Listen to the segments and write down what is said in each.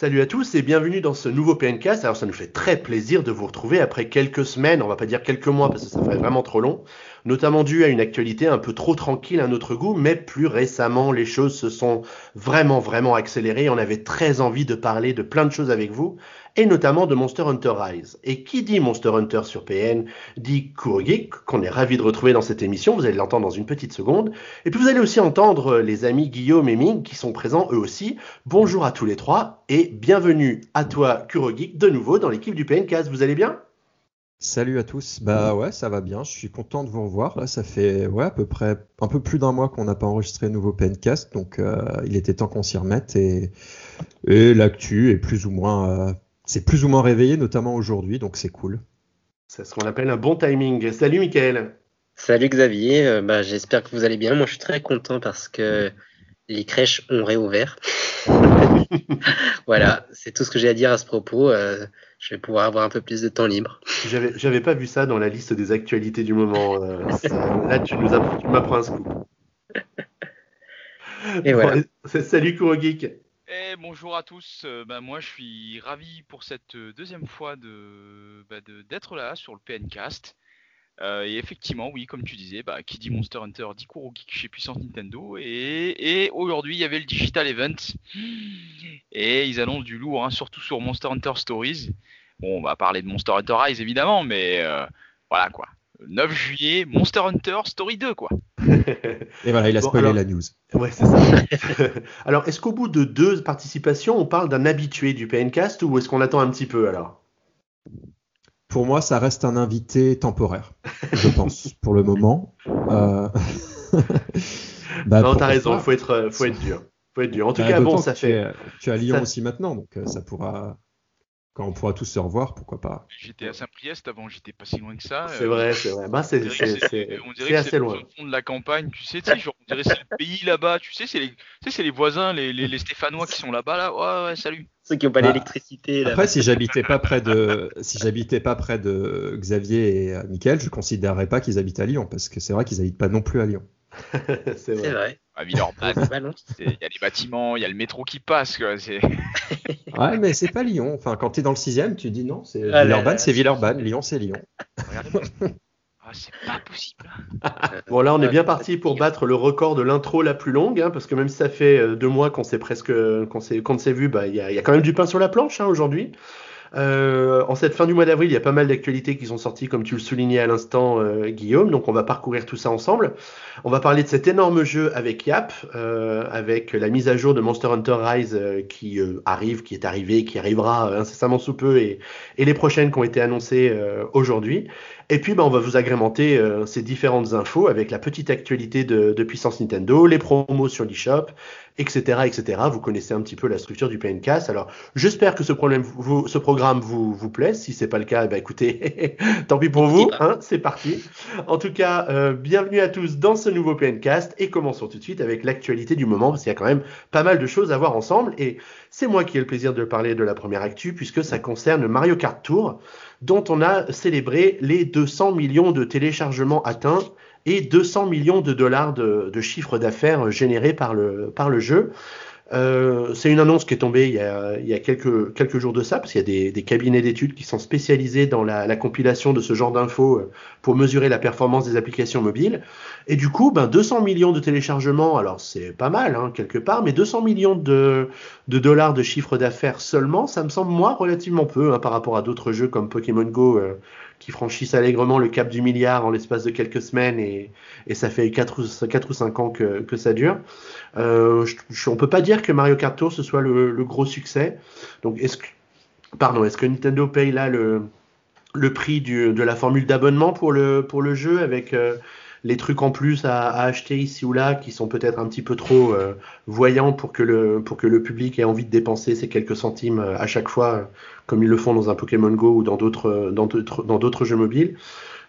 Salut à tous et bienvenue dans ce nouveau PNcast. Alors ça nous fait très plaisir de vous retrouver après quelques semaines, on va pas dire quelques mois parce que ça ferait vraiment trop long, notamment dû à une actualité un peu trop tranquille à notre goût, mais plus récemment les choses se sont vraiment vraiment accélérées. On avait très envie de parler de plein de choses avec vous et notamment de Monster Hunter Rise. Et qui dit Monster Hunter sur PN dit Kurogik, qu'on est ravi de retrouver dans cette émission, vous allez l'entendre dans une petite seconde. Et puis vous allez aussi entendre les amis Guillaume et Ming qui sont présents eux aussi. Bonjour à tous les trois et bienvenue à toi Kurogik de nouveau dans l'équipe du PNcast. Vous allez bien? Salut à tous. Bah ouais, ça va bien. Je suis content de vous revoir. Là, ça fait ouais à peu près un peu plus d'un mois qu'on n'a pas enregistré un nouveau PNcast, donc euh, il était temps qu'on s'y remette et, et l'actu est plus ou moins euh, c'est plus ou moins réveillé, notamment aujourd'hui, donc c'est cool. C'est ce qu'on appelle un bon timing. Salut Mickaël. Salut Xavier, euh, bah, j'espère que vous allez bien. Moi je suis très content parce que les crèches ont réouvert. voilà, c'est tout ce que j'ai à dire à ce propos. Je vais pouvoir avoir un peu plus de temps libre. J'avais, pas vu ça dans la liste des actualités du moment. Euh, ça, là, tu nous as, tu m'apprends un scoop. Et voilà. Salut Kurogeek. Et bonjour à tous, euh, bah, moi je suis ravi pour cette euh, deuxième fois de, bah, de- d'être là sur le PNcast. Euh, et effectivement, oui, comme tu disais, bah, qui dit Monster Hunter dit Kuro Geek chez Puissance Nintendo. Et, et aujourd'hui, il y avait le Digital Event. Et ils annoncent du lourd, hein, surtout sur Monster Hunter Stories. Bon, on va parler de Monster Hunter Rise évidemment, mais euh, voilà quoi. Le 9 juillet, Monster Hunter Story 2 quoi. Et voilà, il a Bon, spoilé alors- la news. Ouais, c'est ça. alors, est-ce qu'au bout de deux participations, on parle d'un habitué du PNcast ou est-ce qu'on attend un petit peu alors? Pour moi, ça reste un invité temporaire, je pense, pour le moment. Euh... bah, Non, t'as raison, pas. faut être, faut être dur. Faut être dur. En tout Bah, cas, bon, ça fait. es- Tu es à Lyon ça- aussi maintenant, donc euh, ça pourra. Quand on pourra tous se revoir, pourquoi pas. J'étais à Saint-Priest avant, j'étais pas si loin que ça. C'est Euh, vrai, c'est vrai. Bah, c'est On dirait c'est- que c'est- on dirait c'est que c'est assez le fond de la campagne, tu sais, tu sais, genre, on dirait que c'est le pays là-bas, tu sais, c'est les, tu sais, c'est les voisins, les, les, les Stéphanois qui sont là-bas, là, ouais, ouais, salut. Ceux qui n'ont pas Bah, l'électricité. Après, si j'habitais pas près de, si j'habitais pas près de Xavier et euh, Mickaël, je considérerais pas qu'ils habitent à Lyon, parce que c'est vrai qu'ils habitent pas non plus à Lyon. c'est vrai. vrai. À Villeurbanne, Ah, non. c'est- il y a les bâtiments, il y a le métro qui passe, quoi, c'est... Ouais, mais c'est pas Lyon. Enfin, quand t'es dans le sixième, tu dis non, c'est Ah Villeurbanne, c'est Villeurbanne, Lyon, c'est Lyon. Ah, c'est pas possible. hein. Bon, là, on est bien parti pour battre le record de l'intro la plus longue, hein, parce que même si ça fait euh, deux mois qu'on s'est presque, qu'on s'est, qu'on s'est vu, bah, il y a, y a quand même du pain sur la planche hein, aujourd'hui. Euh, en cette fin du mois d'avril, il y a pas mal d'actualités qui sont sorties, comme tu le soulignais à l'instant, euh, Guillaume. Donc, on va parcourir tout ça ensemble. On va parler de cet énorme jeu avec Yap, euh, avec la mise à jour de Monster Hunter Rise euh, qui euh, arrive, qui est arrivée, qui arrivera euh, incessamment sous peu, et, et les prochaines qui ont été annoncées euh, aujourd'hui. Et puis, bah, on va vous agrémenter euh, ces différentes infos avec la petite actualité de, de Puissance Nintendo, les promos sur l'eShop, etc., etc. Vous connaissez un petit peu la structure du PNCast. Alors, j'espère que ce, problème vous, ce programme vous, vous plaît. Si c'est pas le cas, bah, écoutez, tant pis pour vous. Hein, c'est parti. En tout cas, euh, bienvenue à tous dans ce nouveau PNcast et commençons tout de suite avec l'actualité du moment parce qu'il y a quand même pas mal de choses à voir ensemble et c'est moi qui ai le plaisir de parler de la première actu puisque ça concerne Mario Kart Tour dont on a célébré les 200 millions de téléchargements atteints et 200 millions de dollars de, chiffre d'affaires générés par le jeu. Euh, c'est une annonce qui est tombée il y a, quelques, jours de ça, parce qu'il y a des, cabinets d'études qui sont spécialisés dans la, la compilation de ce genre d'infos euh, pour mesurer la performance des applications mobiles. Et du coup, ben, 200 millions de téléchargements, alors c'est pas mal hein, quelque part, mais 200 millions de, de dollars de chiffre d'affaires seulement, ça me semble moi relativement peu hein, par rapport à d'autres jeux comme Pokémon Go euh, qui franchissent allègrement le cap du milliard en l'espace de quelques semaines et, ça fait 4 ou, 4 ou 5 ans que, ça dure. Euh, je, on peut pas dire que Mario Kart Tour ce soit le, le gros succès. Donc est-ce que, pardon, est-ce que Nintendo paye là le, le prix du, de la formule d'abonnement pour le, pour le jeu avec euh, les trucs en plus à, acheter ici ou là qui sont peut-être un petit peu trop euh, voyants pour que, le, pour que le public ait envie de dépenser ces quelques centimes euh, à chaque fois, comme ils le font dans un Pokémon Go ou dans d'autres, jeux mobiles.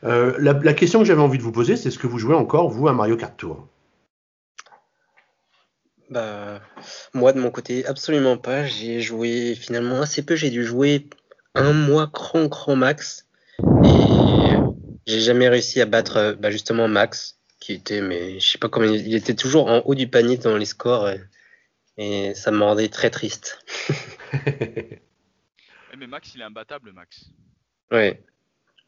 Euh, la, question que j'avais envie de vous poser, c'est est-ce que vous jouez encore, vous, à Mario Kart Tour bah, moi, de mon côté, absolument pas. J'ai joué finalement assez peu. J'ai dû jouer un mois grand, grand max. Et j'ai jamais réussi à battre bah, justement Max, qui était, mais je sais pas comment il était toujours en haut du panier dans les scores. Et, et ça me rendait très triste. Eh, mais Max, il est imbattable, Max. Ouais.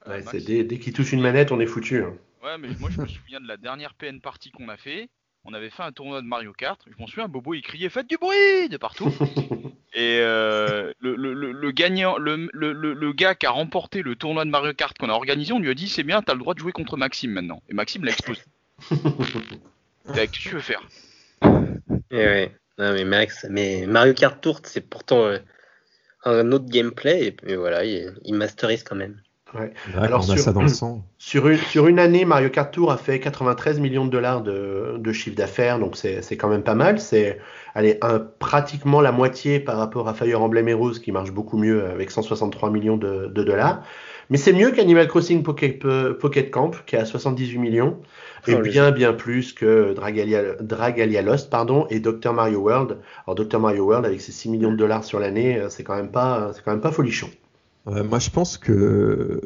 Euh, Ouais, Max, c'est dès, dès qu'il touche une manette, on est foutu. hein. Ouais, mais moi je me souviens de la dernière PN partie qu'on a fait. On avait fait un tournoi de Mario Kart. Je m'en souviens, Bobo il criait Faites du bruit de partout. Et euh, le, le, le, le gagnant, le, le, le- le gars qui a remporté le tournoi de Mario Kart qu'on a organisé, on lui a dit C'est bien, t'as le droit de jouer contre Maxime maintenant. Et Maxime l'a explosé. Qu'est-ce que tu veux faire? Et ouais. Non, mais Max, mais Mario Kart Tour, c'est pourtant euh, un autre gameplay, et puis voilà, il, il masterise quand même. Ouais, Alors, quand on a sur- ça dans le sang. Sur une, sur une année, Mario Kart Tour a fait 93 millions de dollars de, de chiffre d'affaires, donc c'est c'est quand même pas mal. C'est allez, un, pratiquement la moitié par rapport à Fire Emblem Heroes qui marche beaucoup mieux avec 163 millions de, de dollars. Mais c'est mieux qu'Animal Crossing Pocket, Pocket Camp qui est à 78 millions et Oh, le bien bien plus que Dragalia, Dragalia Lost pardon et Dr Mario World. Alors Dr Mario World avec ses 6 millions de dollars sur l'année, c'est quand même pas c'est quand même pas folichon. Ouais, moi, je pense que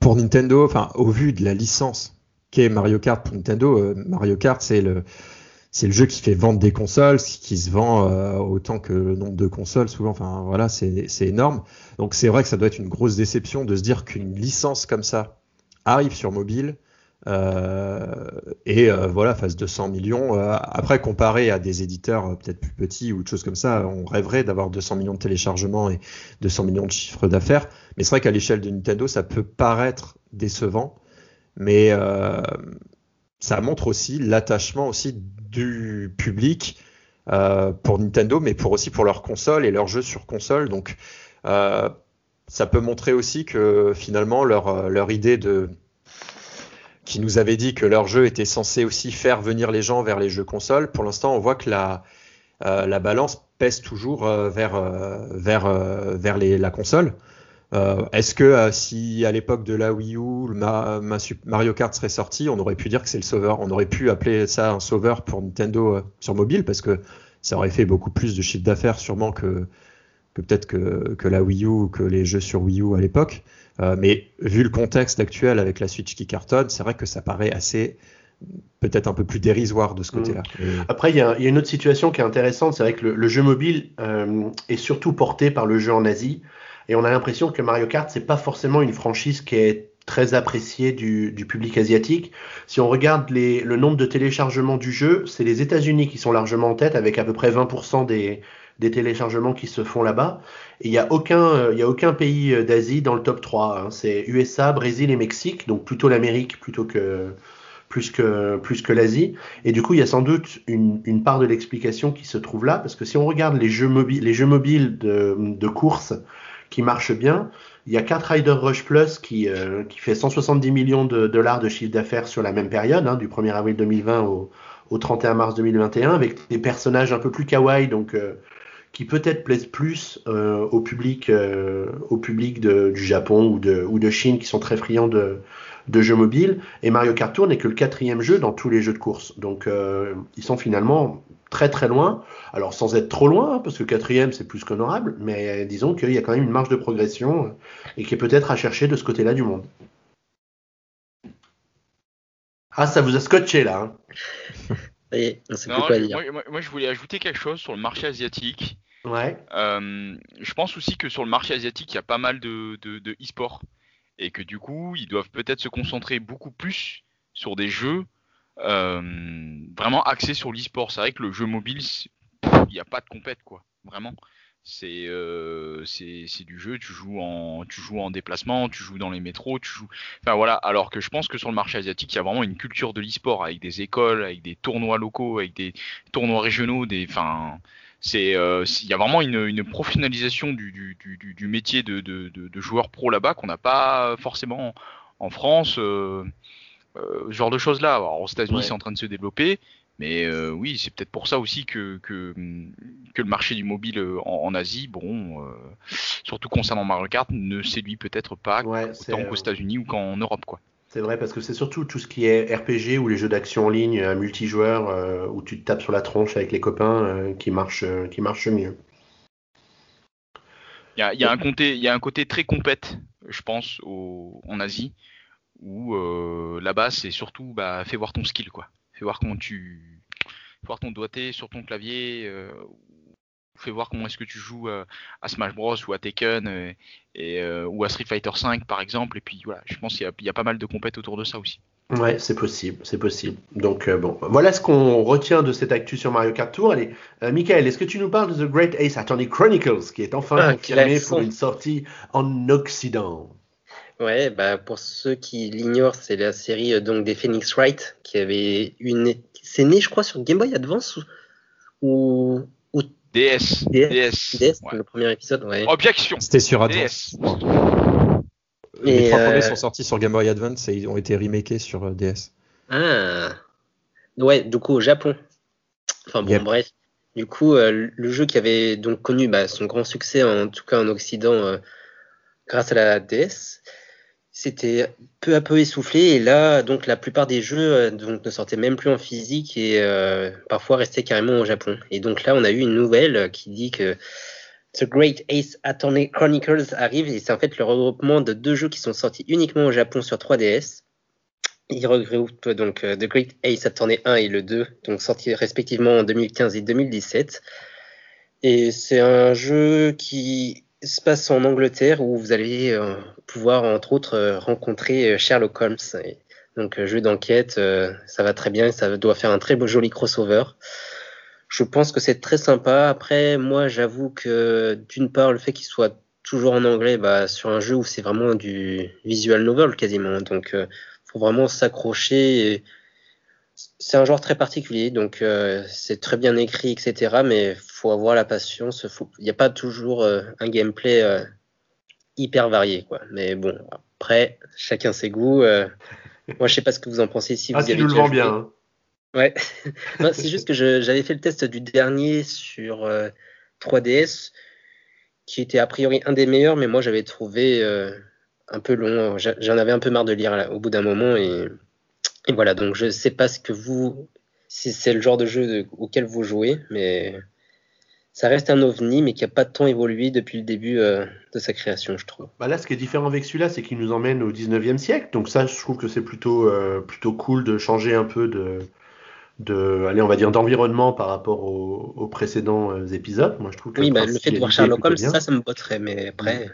pour Nintendo, au vu de la licence qu'est Mario Kart pour Nintendo, euh, Mario Kart, c'est le, c'est le jeu qui fait vendre des consoles, qui se vend euh, autant que le nombre de consoles, souvent. Enfin, voilà, c'est c'est énorme. Donc, c'est vrai que ça doit être une grosse déception de se dire qu'une licence comme ça arrive sur mobile. Euh, et euh, voilà, fasse 200 millions. Euh, après, comparé à des éditeurs peut-être plus petits ou de choses comme ça, on rêverait d'avoir 200 millions de téléchargements et 200 millions de chiffres d'affaires. Mais c'est vrai qu'à l'échelle de Nintendo, ça peut paraître décevant, mais ça montre aussi l'attachement aussi du public pour Nintendo, mais pour aussi pour leurs consoles et leurs jeux sur console. Donc, ça peut montrer aussi que finalement leur leur idée de qui nous avait dit que leur jeu était censé aussi faire venir les gens vers les jeux consoles. Pour l'instant, on voit que la euh, la balance pèse toujours euh, vers euh, vers euh, vers les, la console. Est-ce que si à l'époque de la Wii U, Mario Kart serait sorti, on aurait pu dire que c'est le sauveur On aurait pu appeler ça un sauveur pour Nintendo sur mobile parce que ça aurait fait beaucoup plus de chiffre d'affaires sûrement que, que peut-être que, que la Wii U ou que les jeux sur Wii U à l'époque. Euh, mais vu le contexte actuel avec la Switch qui cartonne, c'est vrai que ça paraît assez peut-être un peu plus dérisoire de ce côté-là. Et- Après, il y, a il y a une autre situation qui est intéressante, c'est vrai que le, le jeu mobile euh, est surtout porté par le jeu en Asie, et on a l'impression que Mario Kart, c'est pas forcément une franchise qui est très appréciée du, du public asiatique. Si on regarde les, le nombre de téléchargements du jeu, c'est les États-Unis qui sont largement en tête, avec à peu près 20% des, des téléchargements qui se font là-bas. Il n'y a aucun, euh, y a aucun pays euh, d'Asie dans le top 3. hein. C'est USA, Brésil et Mexique, donc plutôt l'Amérique plutôt que plus que plus que l'Asie. Et du coup, il y a sans doute une, une part de l'explication qui se trouve là, parce que si on regarde les jeux mobiles, les jeux mobiles de, de course qui marchent bien, il y a 4 Rider Rush Plus qui, euh, qui fait 170 millions de dollars de chiffre d'affaires sur la même période, hein, du 1er avril 2020 au, au 31 mars 2021, avec des personnages un peu plus kawaii, donc qui peut-être plaisent plus euh, au public, euh, au public de, du Japon ou de, ou de Chine qui sont très friands de, de jeux mobiles. Et Mario Kart Tour n'est que le quatrième jeu dans tous les jeux de course. Donc euh, ils sont finalement très très loin. Alors sans être trop loin, hein, parce que quatrième c'est plus qu'honorable, mais disons qu'il y a quand même une marge de progression et qui est peut-être à chercher de ce côté-là du monde. Ah, ça vous a scotché là. hein. Ça y est, on sait plus Non, quoi je- dire. moi, moi- moi, je voulais ajouter quelque chose sur le marché asiatique. Ouais. Euh, je pense aussi que sur le marché asiatique, il y a pas mal de, de, e-sport. Et que du coup, ils doivent peut-être se concentrer beaucoup plus sur des jeux euh, vraiment axés sur l'e-sport. C'est vrai que le jeu mobile, il n'y a pas de compète, quoi. Vraiment. C'est euh, du jeu, tu joues en tu joues en déplacement, tu joues dans les métros, tu joues. Enfin voilà. Alors que je pense que sur le marché asiatique, il y a vraiment une culture de l'e-sport avec des écoles, avec des tournois locaux, avec des tournois régionaux, des. C'est euh, il y a vraiment une, une professionnalisation du, du, du, du- du métier de, de, de, de joueur pro là-bas qu'on n'a pas forcément en France. Euh, euh, ce genre de choses là. Alors, aux États-Unis, Ouais. c'est en train de se développer. Mais euh, oui, c'est peut-être pour ça aussi que, que, que le marché du mobile en, en Asie, bon, euh, surtout concernant Mario Kart, ne séduit peut-être pas Ouais, autant euh, qu'aux États-Unis ou qu'en Europe, quoi. C'est vrai parce que c'est surtout tout ce qui est RPG ou les jeux d'action en ligne euh, multijoueurs euh, où tu te tapes sur la tronche avec les copains euh, qui marche qui marche mieux. Il y a, un côté, très compète, je pense, au, en Asie, où là-bas c'est surtout, bah, fais voir ton skill, quoi. Fais voir comment tu, fais voir ton doigté sur ton clavier. Euh, fait voir comment est-ce que tu joues à Smash Bros ou à Tekken et, ou à Street Fighter 5 par exemple. Et puis voilà, je pense qu'il y, y, a pas mal de compètes autour de ça aussi. Ouais, c'est possible, c'est possible. Donc bon, voilà ce qu'on retient de cette actu sur Mario Kart Tour. Allez, Michael, est-ce que tu nous parles de The Great Ace Attorney Chronicles qui est enfin ah, confirmé pour une sortie en Occident? Ouais, bah pour ceux qui l'ignorent, c'est la série euh, donc des Phoenix Wright qui avait une. C'est né, je crois, sur Game Boy Advance ou. ou... DS. DS. DS, le premier épisode, ouais. Objection. C'était sur Advance. Les trois premiers euh, sont sortis sur Game Boy Advance et ils ont été remakés sur euh, DS. Ah. Ouais, du coup au Japon. Enfin bon, bref. Du coup, le jeu qui avait donc connu bah, son grand succès, en tout cas en Occident, grâce à la DS, c'était peu à peu essoufflé. Et là donc la plupart des jeux euh, ne sortaient même plus en physique et euh, parfois restaient carrément au Japon. Et donc là on a eu une nouvelle qui dit que The Great Ace Attorney Chronicles arrive. Et c'est en fait le regroupement de deux jeux qui sont sortis uniquement au Japon sur 3DS il regroupe donc euh, The Great Ace Attorney 1 et le 2 donc sortis respectivement en 2015 et 2017 et c'est un jeu qui se passe en Angleterre où vous allez euh, pouvoir entre autres euh, rencontrer euh, Sherlock Holmes. donc jeu d'enquête, ça va très bien, ça doit faire un très beau joli crossover. Je pense que c'est très sympa. Après, moi, j'avoue que d'une part, le fait qu'il soit toujours en anglais, bah, sur un jeu où c'est vraiment du visual novel quasiment, donc faut vraiment s'accrocher. C'est un genre très particulier, donc c'est très bien écrit, etc. Mais faut avoir la patience. Il n'y a pas toujours euh, un gameplay euh, hyper varié, quoi. Mais bon, après, chacun ses goûts. Euh. moi, je sais pas ce que vous en pensez. Si ah, vous tu nous le bien. Hein. Ouais. c'est juste que j'avais fait le test du dernier sur 3DS, qui était a priori un des meilleurs, mais moi j'avais trouvé un peu long. J'en avais un peu marre de lire au bout d'un moment et, et, voilà. Donc je sais pas ce que vous, si c'est le genre de jeu auquel vous jouez, mais ça reste un ovni, mais qui n'a pas tant évolué depuis le début euh, de sa création, je trouve. Bah là, ce qui est différent avec celui-là, c'est qu'il nous emmène au 19e siècle. Donc ça, je trouve que c'est plutôt, euh, plutôt cool de changer un peu de, de allez, on va dire, d'environnement par rapport aux, précédents euh, épisodes. Moi, je trouve que oui, bah, le fait de voir Sherlock Holmes, ça, ça me botterait, mais après.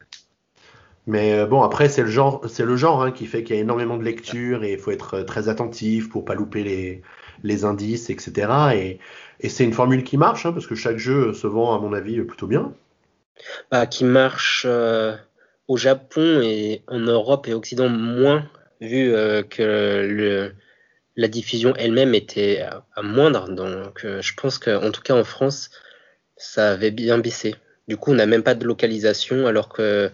Mais bon, après, c'est le genre, c'est le genre hein, qui fait qu'il y a énormément de lecture et il faut être très attentif pour pas louper les, les indices, etc. Et, et c'est une formule qui marche, hein, parce que chaque jeu se vend, à mon avis, plutôt bien. Bah, qui marche euh, au Japon et en Europe et Occident moins, vu euh, que le, la diffusion elle-même était à, moindre. Donc euh, je pense qu'en tout cas en France, ça avait bien baissé. Du coup, on n'a même pas de localisation, alors que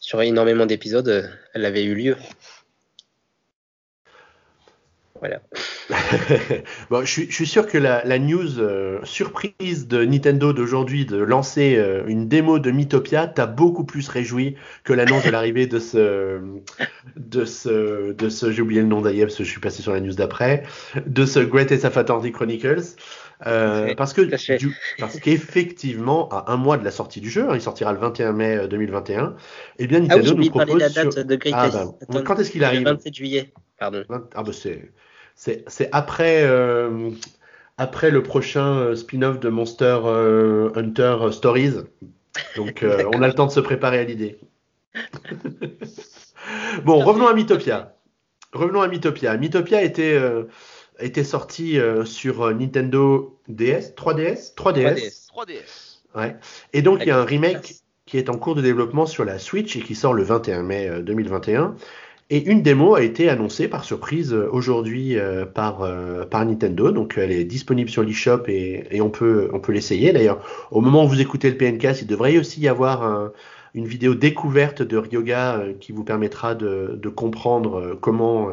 sur énormément d'épisodes, elle avait eu lieu. Voilà. je suis, sûr que la, news euh, surprise de Nintendo d'aujourd'hui de lancer euh, une démo de Mythopia t'a beaucoup plus réjoui que l'annonce de l'arrivée de ce, de ce, de ce, j'ai oublié le nom d'ailleurs parce que je suis passé sur la news d'après, de ce Greatest of Atlantic Chronicles. Euh, parce que parce qu'effectivement à un mois de la sortie du jeu, hein, il sortira le 21 mai 2021. Euh, eh bien Nintendo ah oui, nous propose la date de Greatest. Ah, bah, quand est-ce qu'il arrive Le 27 juillet. Pardon. Ah bah c'est c'est après, euh, après le prochain spin-off de Monster euh, Hunter Stories. Donc on a le temps de se préparer à l'idée. bon, revenons à Mythopia. Revenons à Mythopia. Mythopia était, était sorti sur Nintendo DS, 3DS 3DS. 3DS. Ouais. Et donc il y a un remake qui est en cours de développement sur la Switch et qui sort le 21 mai 2021. Et une démo a été annoncée par surprise euh, aujourd'hui euh, par, euh, par Nintendo. Donc elle est disponible sur l'eShop et, et on peut, on peut l'essayer. D'ailleurs, au moment où vous écoutez le PNK, il devrait aussi y avoir une vidéo découverte de Ryoga qui vous permettra de, de comprendre comment,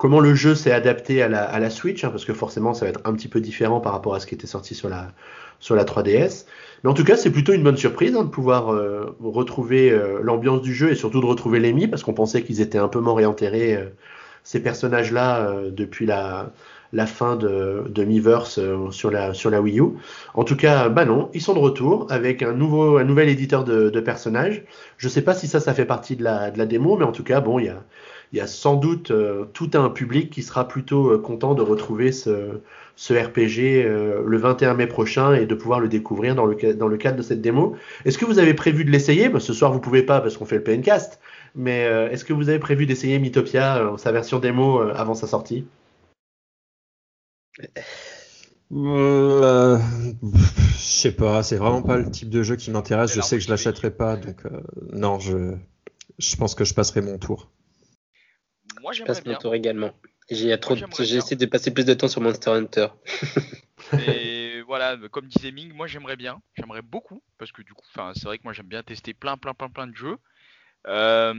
comment le jeu s'est adapté à la, à la Switch, hein, parce que forcément ça va être un petit peu différent par rapport à ce qui était sorti sur la, sur la 3DS. Mais en tout cas, c'est plutôt une bonne surprise hein, de pouvoir euh, retrouver euh, l'ambiance du jeu et surtout de retrouver Lemmy parce qu'on pensait qu'ils étaient un peu mort réenterrés, euh, ces personnages-là, depuis la, la fin de, de Miiverse sur, la, sur la Wii U. En tout cas, bah non, ils sont de retour avec un, nouveau, un nouvel éditeur de, de personnages. Je sais pas si ça, ça fait partie de la, de la démo, mais en tout cas, bon, il y a, il y a sans doute tout un public qui sera plutôt content de retrouver ce, ce RPG le 21 mai prochain et de pouvoir le découvrir dans le, dans le cadre de cette démo. Est-ce que vous avez prévu de l'essayer? Bah, Ce soir, vous pouvez pas parce qu'on fait le PNcast, mais est-ce que vous avez prévu d'essayer Mythopia, sa version démo, avant sa sortie? Euh, je sais pas, c'est vraiment pas le type de jeu qui m'intéresse. Je sais que je l'achèterai pas, donc euh, non, je, je pense que je passerai mon tour. Moi, je passe mon tour également. J'ai trop, j'ai essayé de passer plus de temps sur Monster Hunter. Et voilà, comme disait Ming, moi j'aimerais bien, j'aimerais beaucoup, parce que du coup, c'est vrai que moi j'aime bien tester plein, plein, plein, plein de jeux. Euh,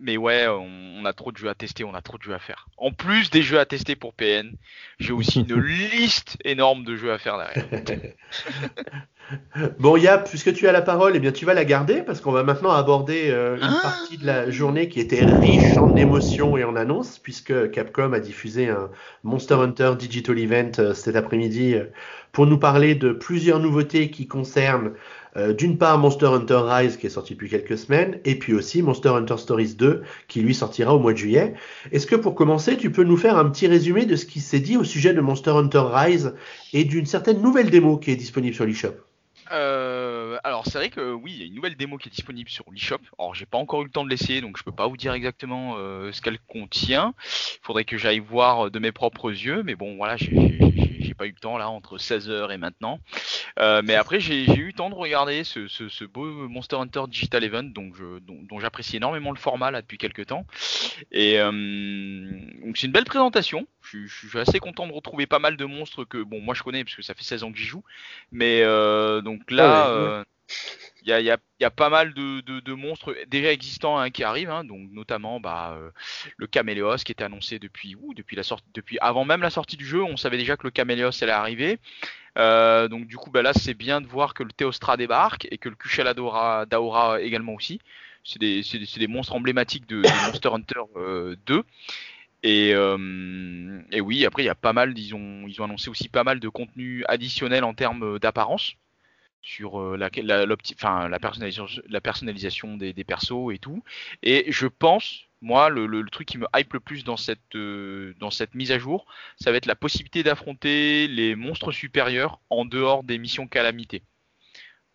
mais ouais, on, a trop de jeux à tester, on a trop de jeux à faire. En plus des jeux à tester pour PN, j'ai aussi une liste énorme de jeux à faire derrière. bon, Yap, puisque tu as la parole, eh bien tu vas la garder parce qu'on va maintenant aborder euh, une ah partie de la journée qui était riche en émotions et en annonces, puisque Capcom a diffusé un Monster Hunter Digital Event euh, cet après-midi pour nous parler de plusieurs nouveautés qui concernent euh, d'une part Monster Hunter Rise qui est sorti depuis quelques semaines, et puis aussi Monster Hunter Stories 2 qui lui sortira au mois de juillet. Est-ce que pour commencer, tu peux nous faire un petit résumé de ce qui s'est dit au sujet de Monster Hunter Rise et d'une certaine nouvelle démo qui est disponible sur l'eShop? Euh, alors c'est vrai que oui, il y a une nouvelle démo qui est disponible sur l'eShop. Alors j'ai pas encore eu le temps de l'essayer, donc je peux pas vous dire exactement euh, ce qu'elle contient. Il faudrait que j'aille voir de mes propres yeux, mais bon voilà, j'ai pas eu le temps là entre 16h et maintenant. Euh, mais après, j'ai eu le temps de regarder ce, beau Monster Hunter Digital Event, donc dont, j'apprécie énormément le format là depuis quelques temps. Et euh, c'est une belle présentation. Je, suis assez content de retrouver pas mal de monstres que bon moi je connais parce que ça fait 16 ans que j'y joue. Mais euh, donc là, il y, a, pas mal de, monstres déjà existants hein, qui arrivent, hein, donc notamment bah, le Caméléos qui était annoncé depuis, la depuis avant même la sortie du jeu, on savait déjà que le Caméléos allait arriver. Euh, donc du coup, bah, là, c'est bien de voir que le Théostra débarque et que le Kushela d'Aura également aussi. C'est des, monstres emblématiques de, Monster Hunter 2. Euh, et, euh, et, oui, après, il y a pas mal, ils ont, ils ont annoncé aussi pas mal de contenu additionnel en termes d'apparence sur la, la, personnalisation, des, persos et tout. Et je pense, moi, le, truc qui me hype le plus dans cette, euh, dans cette mise à jour, ça va être la possibilité d'affronter les monstres supérieurs en dehors des missions calamité.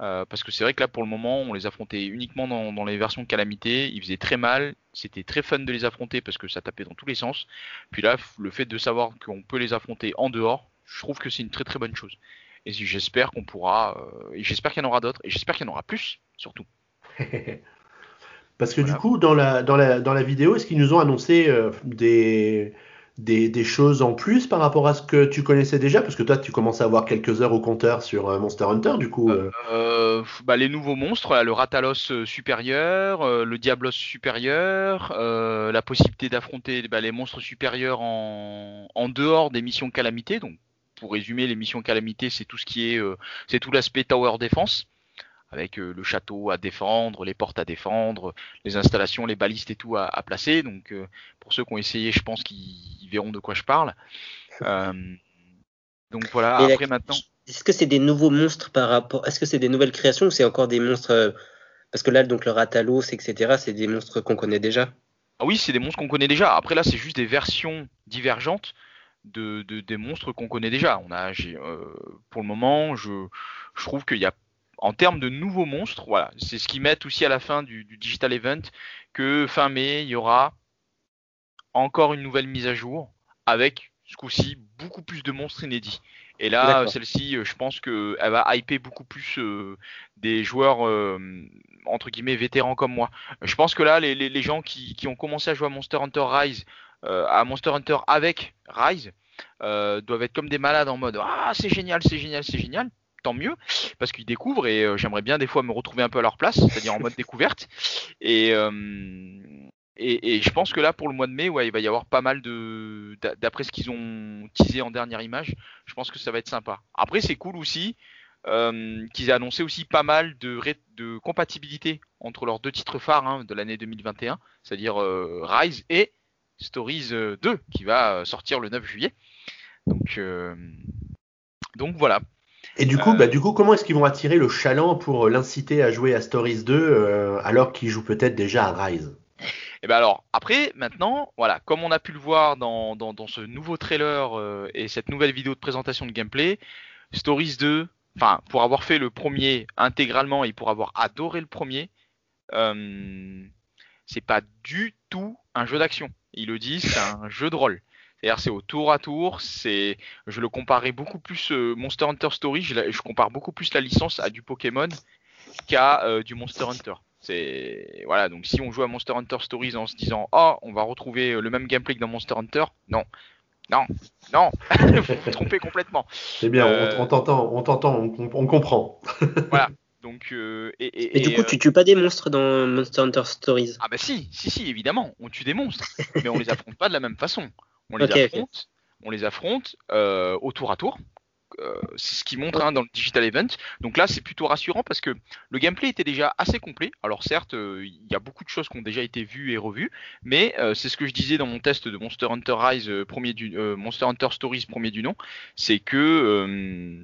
Euh, parce que c'est vrai que là, pour le moment, on les affrontait uniquement dans, les versions calamité. Ils faisaient très mal. C'était très fun de les affronter parce que ça tapait dans tous les sens. Puis là, le fait de savoir qu'on peut les affronter en dehors, je trouve que c'est une très très bonne chose. Et j'espère qu'on pourra, euh, et j'espère qu'il y en aura d'autres, et j'espère qu'il y en aura plus, surtout. Parce que du coup, dans la, dans la, dans la vidéo, est-ce qu'ils nous ont annoncé euh, des, des, des, choses en plus par rapport à ce que tu connaissais déjà? Parce que toi, tu commences à avoir quelques heures au compteur sur euh, Monster Hunter, du coup. Euh... bah, les nouveaux monstres, le Ratalos supérieur, le Diablos supérieur, la possibilité d'affronter bah, les monstres supérieurs en, en dehors des missions calamité. Donc, pour résumer, les missions calamité, c'est tout ce qui est, c'est tout l'aspect tower défense avec euh, le château à défendre, les portes à défendre, les installations, les balistes et tout à, placer. Donc euh, pour ceux qui ont essayé, je pense qu'ils verront de quoi je parle. Euh, donc voilà, après maintenant. Est-ce que c'est des nouveaux monstres par rapport. Est-ce que c'est des nouvelles créations ou c'est encore des monstres. Parce que là, donc le Ratalos, etc., c'est des monstres qu'on connaît déjà? Ah Oui, c'est des monstres qu'on connaît déjà. Après là, c'est juste des versions divergentes de, des monstres qu'on connaît déjà. On a, pour le moment, je, je trouve qu'il y a en termes de nouveaux monstres, voilà, c'est ce qu'ils mettent aussi à la fin du, Digital Event, que fin mai, il y aura encore une nouvelle mise à jour avec ce coup-ci beaucoup plus de monstres inédits. Et là, celle-ci, euh, je pense qu'elle va hyper beaucoup plus euh, des joueurs euh, entre guillemets vétérans comme moi. Je pense que là, les, gens qui, qui, ont commencé à jouer à Monster Hunter Rise, à Monster Hunter avec Rise, doivent être comme des malades en mode ah c'est génial, c'est génial, c'est génial tant mieux, parce qu'ils découvrent et euh, j'aimerais bien des fois me retrouver un peu à leur place, c'est-à-dire en mode découverte. Euh, et, et, je pense que là, pour le mois de mai, ouais, il va y avoir pas mal de. D'après ce qu'ils ont teasé en dernière image, je pense que ça va être sympa. Après, c'est cool aussi euh, qu'ils aient annoncé aussi pas mal de, de compatibilité entre leurs deux titres phares hein, de l'année 2021, c'est-à-dire Rise et Stories 2, qui va sortir le 9 juillet. Donc, donc voilà, et du coup, bah, du coup, comment est-ce qu'ils vont attirer le chaland pour l'inciter à jouer à Stories 2 euh, alors qu'il joue peut-être déjà à Rise? Et ben alors, après, maintenant, voilà, comme on a pu le voir dans, dans, dans ce nouveau trailer euh, et cette nouvelle vidéo de présentation de gameplay, Stories 2, enfin, pour avoir fait le premier intégralement et pour avoir adoré le premier, euh, c'est pas du tout un jeu d'action. Ils le disent, c'est un jeu de rôle. C'est-à-dire c'est au tour à tour, c'est je le comparais beaucoup plus euh, Monster Hunter Story, je, la- je compare beaucoup plus la licence à du Pokémon qu'à euh, du Monster Hunter. C'est voilà, donc si on joue à Monster Hunter Stories en se disant "Oh, on va retrouver euh, le même gameplay que dans Monster Hunter." Non. Non. Non. vous vous trompez complètement. C'est bien, Euh, on, on t'entend, on t'entend, on, on comprend. Donc euh, et, et, Et du coup, euh, tu tues pas des monstres dans Monster Hunter Stories? Ah bah si, si, si, évidemment, on tue des monstres, mais on les affronte pas de la même façon. On les affronte, on les affronte euh, au tour à tour. Euh, c'est ce qui montre hein, dans le digital event. Donc là, c'est plutôt rassurant parce que le gameplay était déjà assez complet. Alors certes, il y a beaucoup de choses qui ont déjà été vues et revues, mais c'est ce que je disais dans mon test de Monster Hunter Rise premier du Monster Hunter Stories premier du nom, c'est que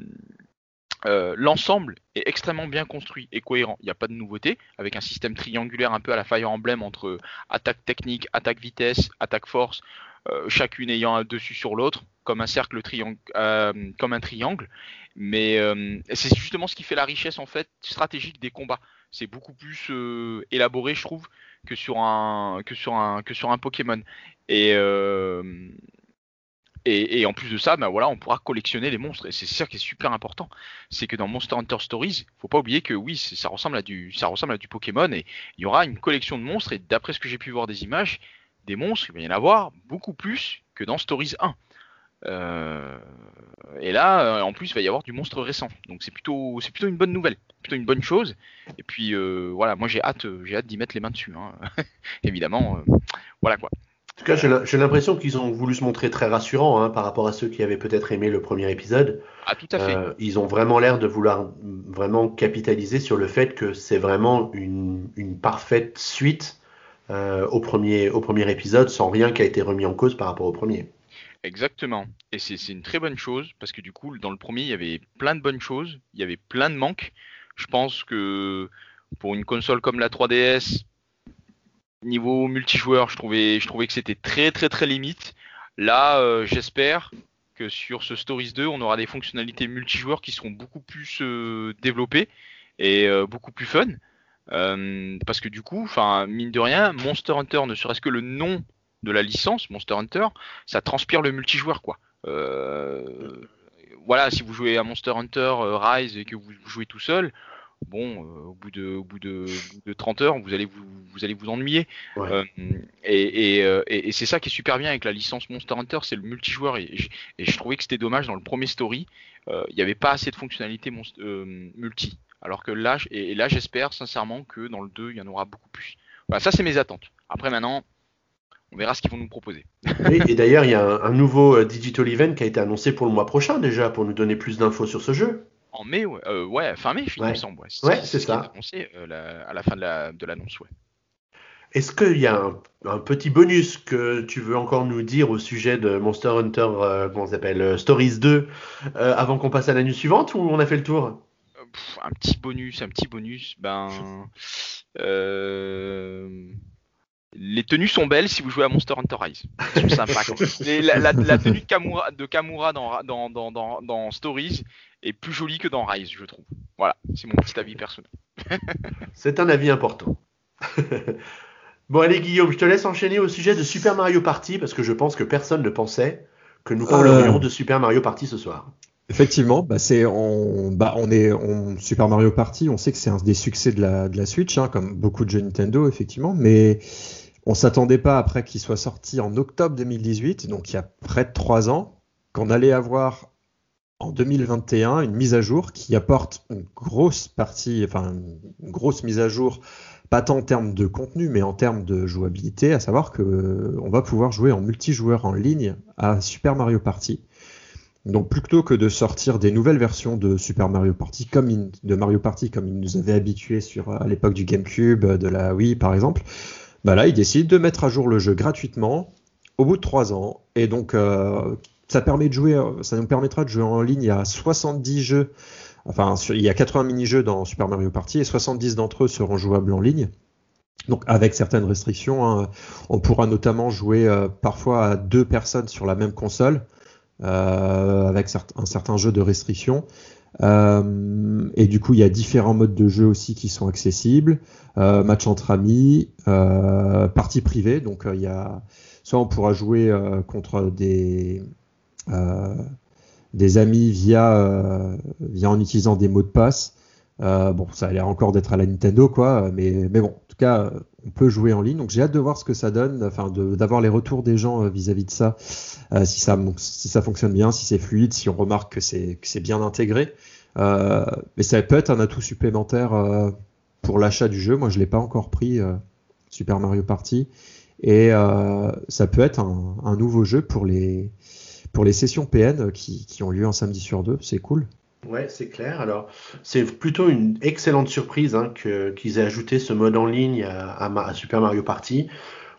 euh, l'ensemble est extrêmement bien construit et cohérent. Il n'y a pas de nouveauté, avec un système triangulaire un peu à la Fire Emblem entre attaque technique, attaque vitesse, attaque force, euh, chacune ayant un dessus sur l'autre, comme un cercle triangle, euh, comme un triangle. Mais c'est justement ce qui fait la richesse en fait stratégique des combats. C'est beaucoup plus élaboré, je trouve, que sur un que sur un que sur un Pokémon. Et, en plus de ça, ben voilà, on pourra collectionner les monstres. Et c'est ça qui est super important. C'est que dans Monster Hunter Stories, faut pas oublier que oui, ça ressemble à du, ça ressemble à du Pokémon et il y aura une collection de monstres. Et d'après ce que j'ai pu voir des images, des monstres, il va y en avoir beaucoup plus que dans Stories 1. Euh, et là, euh, en plus, il va y avoir du monstre récent. Donc c'est plutôt, c'est plutôt une bonne nouvelle, plutôt une bonne chose. Et puis euh, voilà, moi j'ai hâte, j'ai hâte d'y mettre les mains dessus. hein. Évidemment, voilà quoi. En tout cas, j'ai l'im- j'ai l'impression qu'ils ont voulu se montrer très rassurants hein, par rapport à ceux qui avaient peut-être aimé le premier épisode. Ah tout à fait. Euh, ils ont vraiment l'air de vouloir vraiment capitaliser sur le fait que c'est vraiment une, une parfaite suite euh, au, premier, au premier épisode, sans rien qui a été remis en cause par rapport au premier. Exactement. Et c'est une très bonne chose parce que du coup, dans le premier, il y avait plein de bonnes choses, il y avait plein de manques. Je pense que pour une console comme la 3DS, niveau multijoueur, je trouvais, que c'était très très très limite. Là, euh, j'espère que sur ce Stories 2, on aura des fonctionnalités multijoueurs qui seront beaucoup plus euh, développées et euh, beaucoup plus fun. Parce que du coup, mine de rien, Monster Hunter, ne serait-ce que le nom de la licence Monster Hunter, ça transpire le multijoueur quoi. Voilà, si vous jouez à Monster Hunter Rise et que vous jouez tout seul, bon, euh, au bout de, au bout de, au bout de 30 heures, vous allez vous, vous allez vous ennuyer. Ouais. Euh, et et, euh, et- et c'est ça qui est super bien avec la licence Monster Hunter, c'est le multijoueur. Et, je trouvais que c'était dommage dans le premier story, il n'y avait pas assez de fonctionnalités multi. Alors que là, et, là, j'espère sincèrement que dans le 2, il y en aura beaucoup plus. Voilà, ça c'est mes attentes. Après maintenant, on verra ce qu'ils vont nous proposer. Oui, et d'ailleurs, il y a un, un nouveau euh, digital event qui a été annoncé pour le mois prochain déjà, pour nous donner plus d'infos sur ce jeu. En mai, ouais, euh, ouais, fin mai, il me semble. Ouais, Ouais, c'est ça. annoncé euh, la- à la fin de la- de l'annonce, ouais. Est-ce qu'il y a un, un petit bonus que tu veux encore nous dire au sujet de Monster Hunter, euh, comment s'appelle, euh, Stories 2, euh, avant qu'on passe à la suivante ou on a fait le tour? Pff, un petit bonus, un petit bonus, ben. Les tenues sont belles si vous jouez à Monster Hunter Rise. Elles sont sympas. la, la- la tenue de Kamura, de Kamura dans, dans, dans, dans Stories est plus jolie que dans Rise, je trouve. Voilà, c'est mon petit avis personnel. C'est un avis important. Bon, allez, Guillaume, je te laisse enchaîner au sujet de Super Mario Party parce que je pense que personne ne pensait que nous parlerions Euh. de Super Mario Party ce soir. Effectivement, bah c'est on, bah on est on, Super Mario Party, on sait que c'est un des succès de la, de la Switch, hein, comme beaucoup de jeux Nintendo effectivement, mais on s'attendait pas après qu'il soit sorti en octobre 2018, donc il y a près de trois ans, qu'on allait avoir en 2021 une mise à jour qui apporte une grosse partie, enfin une grosse mise à jour, pas tant en termes de contenu, mais en termes de jouabilité, à savoir que euh, on va pouvoir jouer en multijoueur en ligne à Super Mario Party. Donc plutôt que de sortir des nouvelles versions de Super Mario Party comme il- de Mario Party comme ils nous avaient habitués sur à l'époque du GameCube, de la Wii par exemple, bah là ils décident de mettre à jour le jeu gratuitement au bout de trois ans et donc euh, ça permet de jouer, euh, ça nous permettra de jouer en ligne à 70 jeux. Enfin, il y a 80 mini-jeux dans Super Mario Party et 70 d'entre eux seront jouables en ligne. Donc avec certaines restrictions, hein, on pourra notamment jouer parfois à deux personnes sur la même console, avec un certain jeu de restrictions. Euh, et du coup, il y a différents modes de jeu aussi qui sont accessibles. Euh, match entre amis, euh, partie privée. Donc, il y a soit on pourra jouer contre des des amis via via en utilisant des mots de passe. bon, ça a l'air encore d'être à la Nintendo, quoi. Mais mais bon, en tout cas, on peut jouer en ligne. Donc, j'ai hâte de voir ce que ça donne, enfin, d'avoir les retours des gens vis-à-vis -vis de ça. Euh, si ça si ça fonctionne bien, si c'est fluide, si on remarque que c'est bien intégré. Euh, mais ça peut être un atout supplémentaire euh, pour l'achat du jeu. Moi, je l'ai pas encore pris Super Mario Party et ça peut être un, nouveau jeu pour les pour les sessions PN qui, qui ont lieu un samedi sur deux. C'est cool. Ouais, c'est clair. Alors, c'est plutôt une excellente surprise hein, qu'ils aient ajouté ce mode en ligne à, Super Mario Party.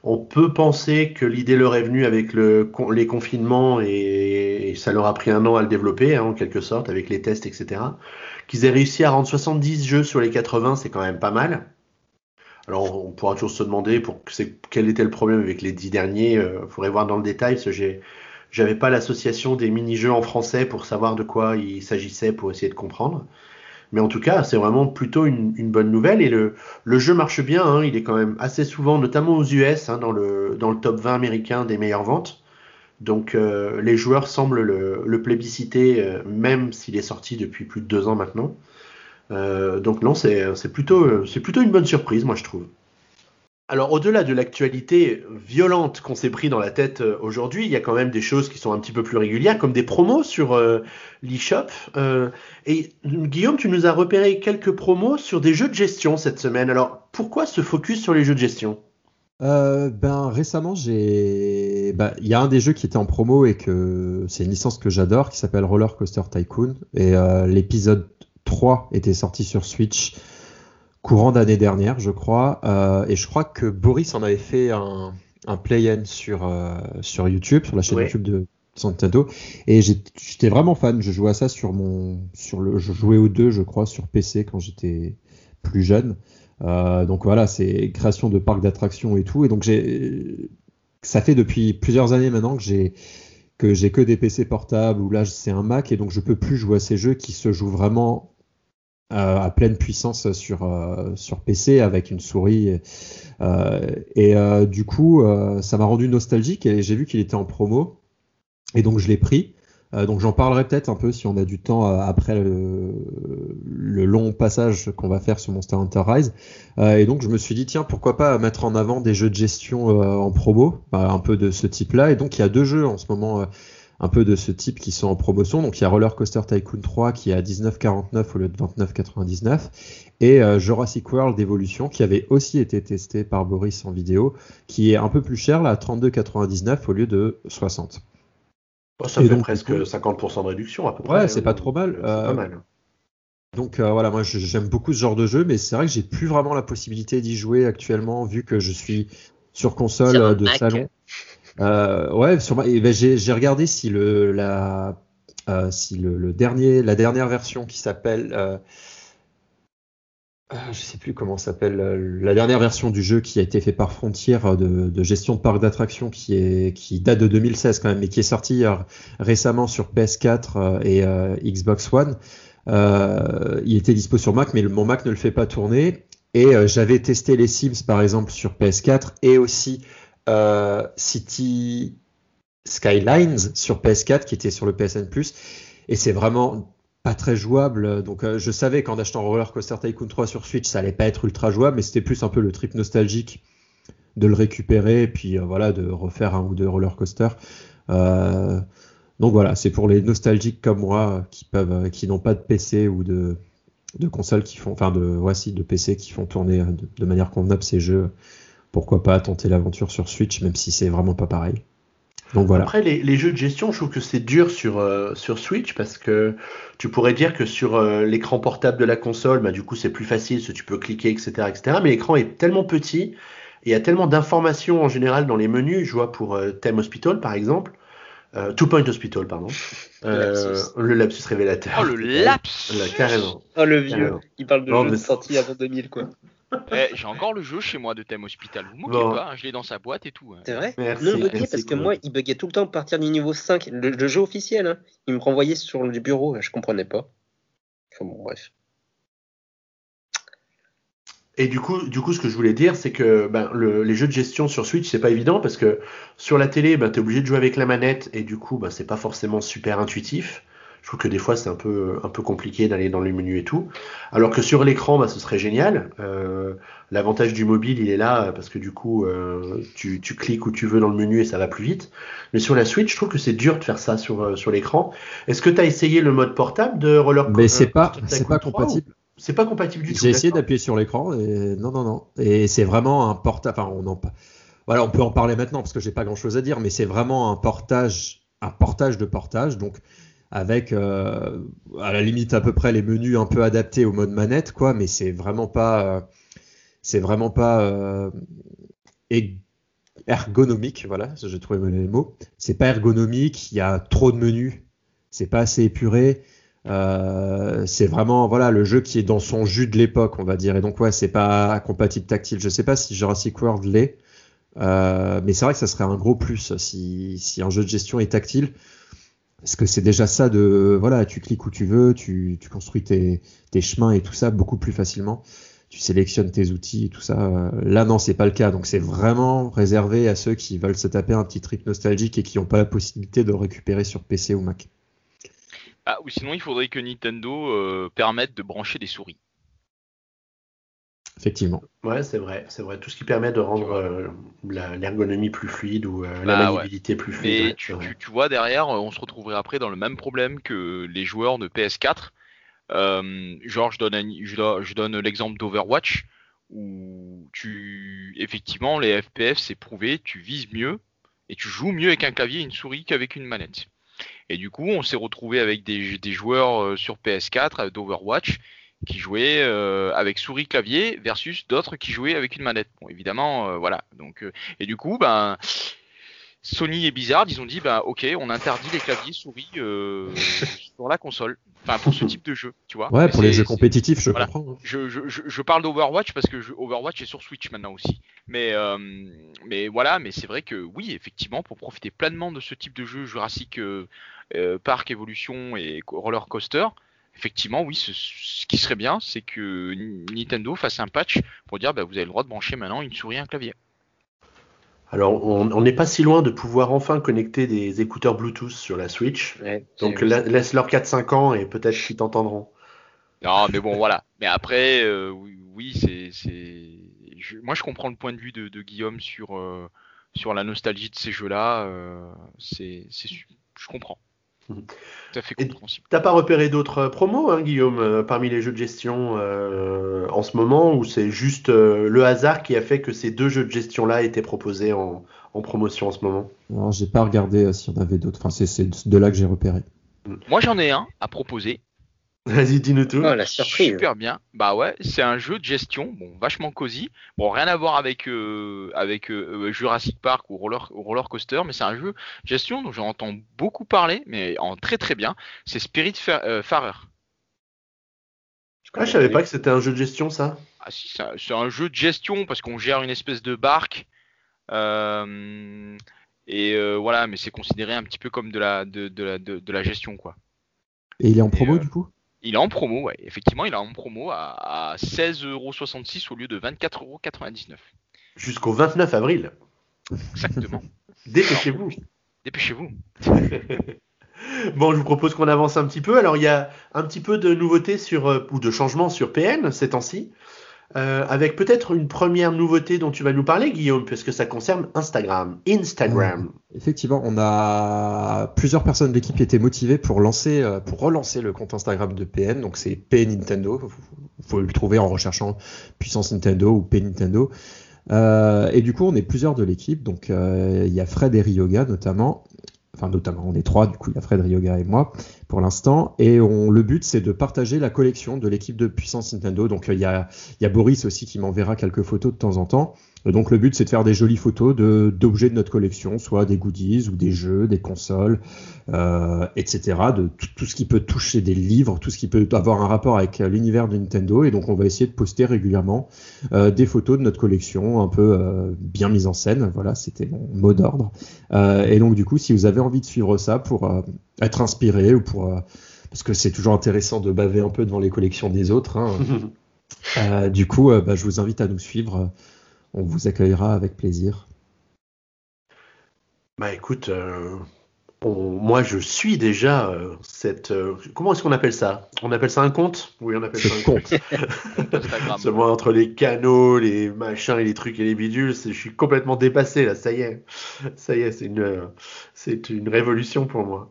On peut penser que l'idée leur est venue avec le, les confinements et, ça leur a pris un an à le développer, hein, en quelque sorte, avec les tests, etc. Qu'ils aient réussi à rendre 70 jeux sur les 80, c'est quand même pas mal. Alors, on pourra toujours se demander pour quel était le problème avec les 10 derniers. Il euh, faudrait voir dans le détail, parce que j'ai, j'avais pas l'association des mini-jeux en français pour savoir de quoi il s'agissait pour essayer de comprendre. Mais en tout cas, c'est vraiment plutôt une, bonne nouvelle et le, le jeu marche bien. Hein. il est quand même assez souvent, notamment aux US, hein, dans, le, dans le top 20 américain des meilleures ventes. Donc euh, les joueurs semblent le, le plébisciter, euh, même s'il est sorti depuis plus de deux ans maintenant. Euh, donc non, c'est plutôt, plutôt une bonne surprise, moi je trouve. Alors au-delà de l'actualité violente qu'on s'est pris dans la tête euh, aujourd'hui, il y a quand même des choses qui sont un petit peu plus régulières, comme des promos sur euh, l'eShop. Euh, et Guillaume, tu nous as repéré quelques promos sur des jeux de gestion cette semaine. Alors pourquoi ce focus sur les jeux de gestion? Ben récemment j'ai ben, il y a un des jeux qui était en promo et que c'est une licence que j'adore qui s'appelle Roller Coaster Tycoon et l'épisode 3 était sorti sur Switch courant d'année dernière, je crois. Euh, et je crois que Boris en avait fait un, un play-in sur, euh, sur YouTube, sur la chaîne YouTube de Nintendo. Et j'étais vraiment fan. Je jouais à ça sur mon. Sur le, je jouais aux deux, je crois, sur PC quand j'étais plus jeune. Euh, donc voilà, c'est création de parcs d'attractions et tout. Et donc j'ai. Ça fait depuis plusieurs années maintenant que j'ai que j'ai que des PC portables ou là c'est un Mac et donc je peux plus jouer à ces jeux qui se jouent vraiment à pleine puissance sur euh, sur PC avec une souris euh, et du coup ça m'a rendu nostalgique et j'ai vu qu'il était en promo et donc je l'ai pris donc j'en parlerai peut-être un peu si on a du temps après le, le, long passage qu'on va faire sur Monster Hunter Rise. et donc je me suis dit tiens pourquoi pas mettre en avant des jeux de gestion en promo, bah, un peu de ce type-là. Et donc il y a deux jeux en ce moment un peu de ce type qui sont en promotion. Donc il y a Roller Coaster Tycoon 3 qui est à 19,49 au lieu de 29,99 et euh, Jurassic World Evolution qui avait aussi été testé par Boris en vidéo, qui est un peu plus cher là à 32,99 au lieu de 60. ça fait presque 50% de réduction à peu près. Ouais, c'est pas trop mal. Euh, pas mal. Donc euh, voilà, moi j'aime beaucoup ce genre de jeu, mais c'est vrai que j'ai plus vraiment la possibilité d'y jouer actuellement vu que je suis sur console de salon. Euh, ouais, ben, j'ai regardé si le la euh, dernier la dernière version qui s'appelle euh, euh je sais plus comment s'appelle la dernière version du jeu qui a été fait par Frontier de, gestion de parc d'attractions qui date de 2016 quand même mais qui est sorti récemment sur PS4 et Xbox One. il était dispo sur Mac mais mon Mac ne le fait pas tourner et j'avais testé les Sims par exemple sur PS4 et aussi euh, City Skylines sur PS4 qui était sur le PSN Plus et c'est vraiment pas très jouable. Donc euh, je savais qu'en achetant Roller Coaster Tycoon 3 sur Switch, ça allait pas être ultra jouable, mais c'était plus un peu le trip nostalgique de le récupérer puis euh, voilà de refaire un ou deux roller coaster. donc voilà, c'est pour les nostalgiques comme moi qui peuvent, qui n'ont pas de PC ou de de consoles qui font, enfin de voici de PC qui font tourner de manière convenable ces jeux pourquoi pas tenter l'aventure sur Switch, même si c'est vraiment pas pareil. Donc voilà. Après, les, jeux de gestion, je trouve que c'est dur sur, euh, sur Switch parce que tu pourrais dire que sur euh, l'écran portable de la console, bah, du coup, c'est plus facile, parce que tu peux cliquer, etc. etc. mais l'écran est tellement petit et il y a tellement d'informations en général dans les menus. Je vois pour euh, Theme Hospital, par exemple. Two Point Hospital, pardon. le lapsus révélateur. Oh, le lapsus Carrément. Oh, le vieux. Il parle de jeux sortis avant 2000, quoi. Eh, j'ai encore le jeu chez moi de thème hospital. Vous moquez Bon. pas, hein, je l'ai dans sa boîte et tout. hein. C'est vrai Merci, Non, bugué parce que Cool. moi, il buguait tout le temps à partir du niveau 5. Le, le jeu officiel, hein. il me renvoyait sur le bureau, je comprenais pas. Enfin bon, bref. Et du coup, du coup, ce que je voulais dire, c'est que ben, le- les jeux de gestion sur Switch, c'est pas évident parce que sur la télé, ben, tu es obligé de jouer avec la manette et du coup, ben, c'est pas forcément super intuitif. Je trouve que des fois, c'est un peu, un peu compliqué d'aller dans les menus et tout. Alors que sur l'écran, ben, ce serait génial. Euh, L'avantage du mobile, il est là euh, parce que du coup, euh, tu, tu cliques où tu veux dans le menu et ça va plus vite. Mais sur la Switch, je trouve que c'est dur de faire ça sur, sur l'écran. Est-ce que tu as essayé le mode portable de Roller Mais c'est pas, c'est pas 3, compatible. C'est pas compatible du tout. J'ai essayé d'appuyer sur l'écran et non, non, non. Et c'est vraiment un portage. Enfin, on en Voilà, on peut en parler maintenant parce que j'ai pas grand chose à dire, mais c'est vraiment un portage, un portage de portage. Donc, avec euh, à la limite à peu près les menus un peu adaptés au mode manette, quoi. Mais c'est vraiment pas, euh, c'est vraiment pas euh, er- ergonomique. Voilà, j'ai trouvé les mots. C'est pas ergonomique. Il y a trop de menus. C'est pas assez épuré. Euh, c'est vraiment voilà le jeu qui est dans son jus de l'époque, on va dire. Et donc ouais, c'est pas compatible tactile. Je sais pas si Jurassic World l'est, euh, mais c'est vrai que ça serait un gros plus si, si un jeu de gestion est tactile. Parce que c'est déjà ça de voilà, tu cliques où tu veux, tu, tu construis tes, chemins et tout ça beaucoup plus facilement. Tu sélectionnes tes outils et tout ça. Là non, c'est pas le cas. Donc c'est vraiment réservé à ceux qui veulent se taper un petit trip nostalgique et qui n'ont pas la possibilité de le récupérer sur PC ou Mac. Ah, ou sinon, il faudrait que Nintendo euh, permette de brancher des souris. Effectivement. Ouais, c'est vrai, c'est vrai. Tout ce qui permet de rendre euh, la- l'ergonomie plus fluide ou euh, la Bah, ouais. maniabilité plus fluide. Mais ouais, tu, vois, derrière, euh, on se retrouverait après dans le même problème que les joueurs de PS4. Euh, genre, je donne, un- je do- je donne l'exemple d'Overwatch, où tu, effectivement, les FPF, c'est prouvé, tu vises mieux et tu joues mieux avec un clavier et une souris qu'avec une manette. Et du coup, on s'est retrouvé avec des, des joueurs sur PS4 euh, d'Overwatch qui jouaient euh, avec souris clavier versus d'autres qui jouaient avec une manette. Bon, évidemment, euh, voilà. Donc, euh, et du coup, ben, Sony et Blizzard, ils ont dit, bah ok, on interdit les claviers souris sur la console. Enfin, pour ce type de jeu, tu vois. Ouais, Mais pour les jeux compétitifs, je voilà. comprends. hein. je, je, je, je parle d'Overwatch parce que je- Overwatch est sur Switch maintenant aussi. Mais, euh, mais voilà, mais c'est vrai que oui, effectivement, pour profiter pleinement de ce type de jeu Jurassic euh, euh, Park Evolution et Roller Coaster, effectivement, oui, ce, ce qui serait bien, c'est que Nintendo fasse un patch pour dire bah, vous avez le droit de brancher maintenant une souris et un clavier. Alors, on n'est pas si loin de pouvoir enfin connecter des écouteurs Bluetooth sur la Switch. Ouais, Donc, la- laisse-leur 4-5 ans et peut-être qu'ils t'entendront. Non, mais bon, voilà. Mais après, euh, oui, oui, c'est, c'est, je- moi je comprends le point de vue de, de Guillaume sur euh, sur la nostalgie de ces jeux-là. euh, c'est, je comprends. Tout à fait Et- compréhensible. T'as pas repéré d'autres euh, promos, hein, Guillaume, euh, parmi les jeux de gestion euh, en ce moment, ou c'est juste euh, le hasard qui a fait que ces deux jeux de gestion-là étaient proposés en, en promotion en ce moment? Alors, j'ai pas regardé euh, s'il y en avait d'autres. Enfin, c'est de là que j'ai repéré. Moi j'en ai un à proposer. Vas-y, dis-nous tout. Oh, la surprise. Super bien. Bah ouais, c'est un jeu de gestion, bon, vachement cosy. Bon, rien à voir avec euh, avec euh, Jurassic Park ou Roller ou Roller Coaster, mais c'est un jeu de gestion dont j'entends beaucoup parler, mais en très très bien. C'est Spirit Fa- euh, Farer. Ah, je savais pas que c'était un jeu de gestion, ça. Ah si, c'est un- jeu de gestion parce qu'on gère une espèce de barque. euh, et euh, voilà, mais c'est considéré un petit peu comme de la, de, de la, de, de la gestion, quoi. Et il est en promo euh, du coup? Il est en promo, ouais. Effectivement, il est en promo à, à 16,66€ au lieu de 24,99€. Jusqu'au 29 avril. Exactement. Dépêchez-vous. Dépêchez-vous. Bon, je vous propose qu'on avance un petit peu. Alors, il y a un petit peu de nouveautés sur, euh, ou de changements sur PN ces temps-ci. Euh, avec peut-être une première nouveauté dont tu vas nous parler, Guillaume, puisque ça concerne Instagram. Instagram. Effectivement, on a plusieurs personnes de l'équipe qui étaient motivées pour euh, relancer le compte Instagram de PN. Donc c'est P Nintendo. Faut le trouver en recherchant puissance Nintendo ou P Nintendo. Euh, et du coup, on est plusieurs de l'équipe. Donc euh, il y a Fred et Ryoga notamment. Enfin notamment, on est trois. Du coup, il y a Fred, Ryoga et moi pour l'instant. Et on, le but, c'est de partager la collection de l'équipe de puissance Nintendo. Donc euh, il y a, il y a Boris aussi qui m'enverra quelques photos de temps en temps. Donc le but c'est de faire des jolies photos d'objets de notre collection, soit des goodies ou des jeux, des consoles, euh, etc. De tout, ce qui peut toucher des livres, tout ce qui peut avoir un rapport avec l'univers de Nintendo. Et donc on va essayer de poster régulièrement euh, des photos de notre collection, un peu euh, bien mises en scène. Voilà, c'était mon mot d'ordre. Euh, et donc du coup, si vous avez envie de suivre ça pour euh, être inspiré ou pour parce que c'est toujours intéressant de baver un peu devant les collections des autres. Hein. du coup, bah, je vous invite à nous suivre on vous accueillera avec plaisir. Bah écoute, euh, moi je suis déjà euh, cette. Euh, comment est-ce qu'on appelle ça? On appelle ça un compte Oui, on appelle ça un compte. Seulement entre les canaux, les machins et les trucs et les bidules, je suis complètement dépassé là. Ça y est, ça y est, c'est une, c'est une révolution pour moi.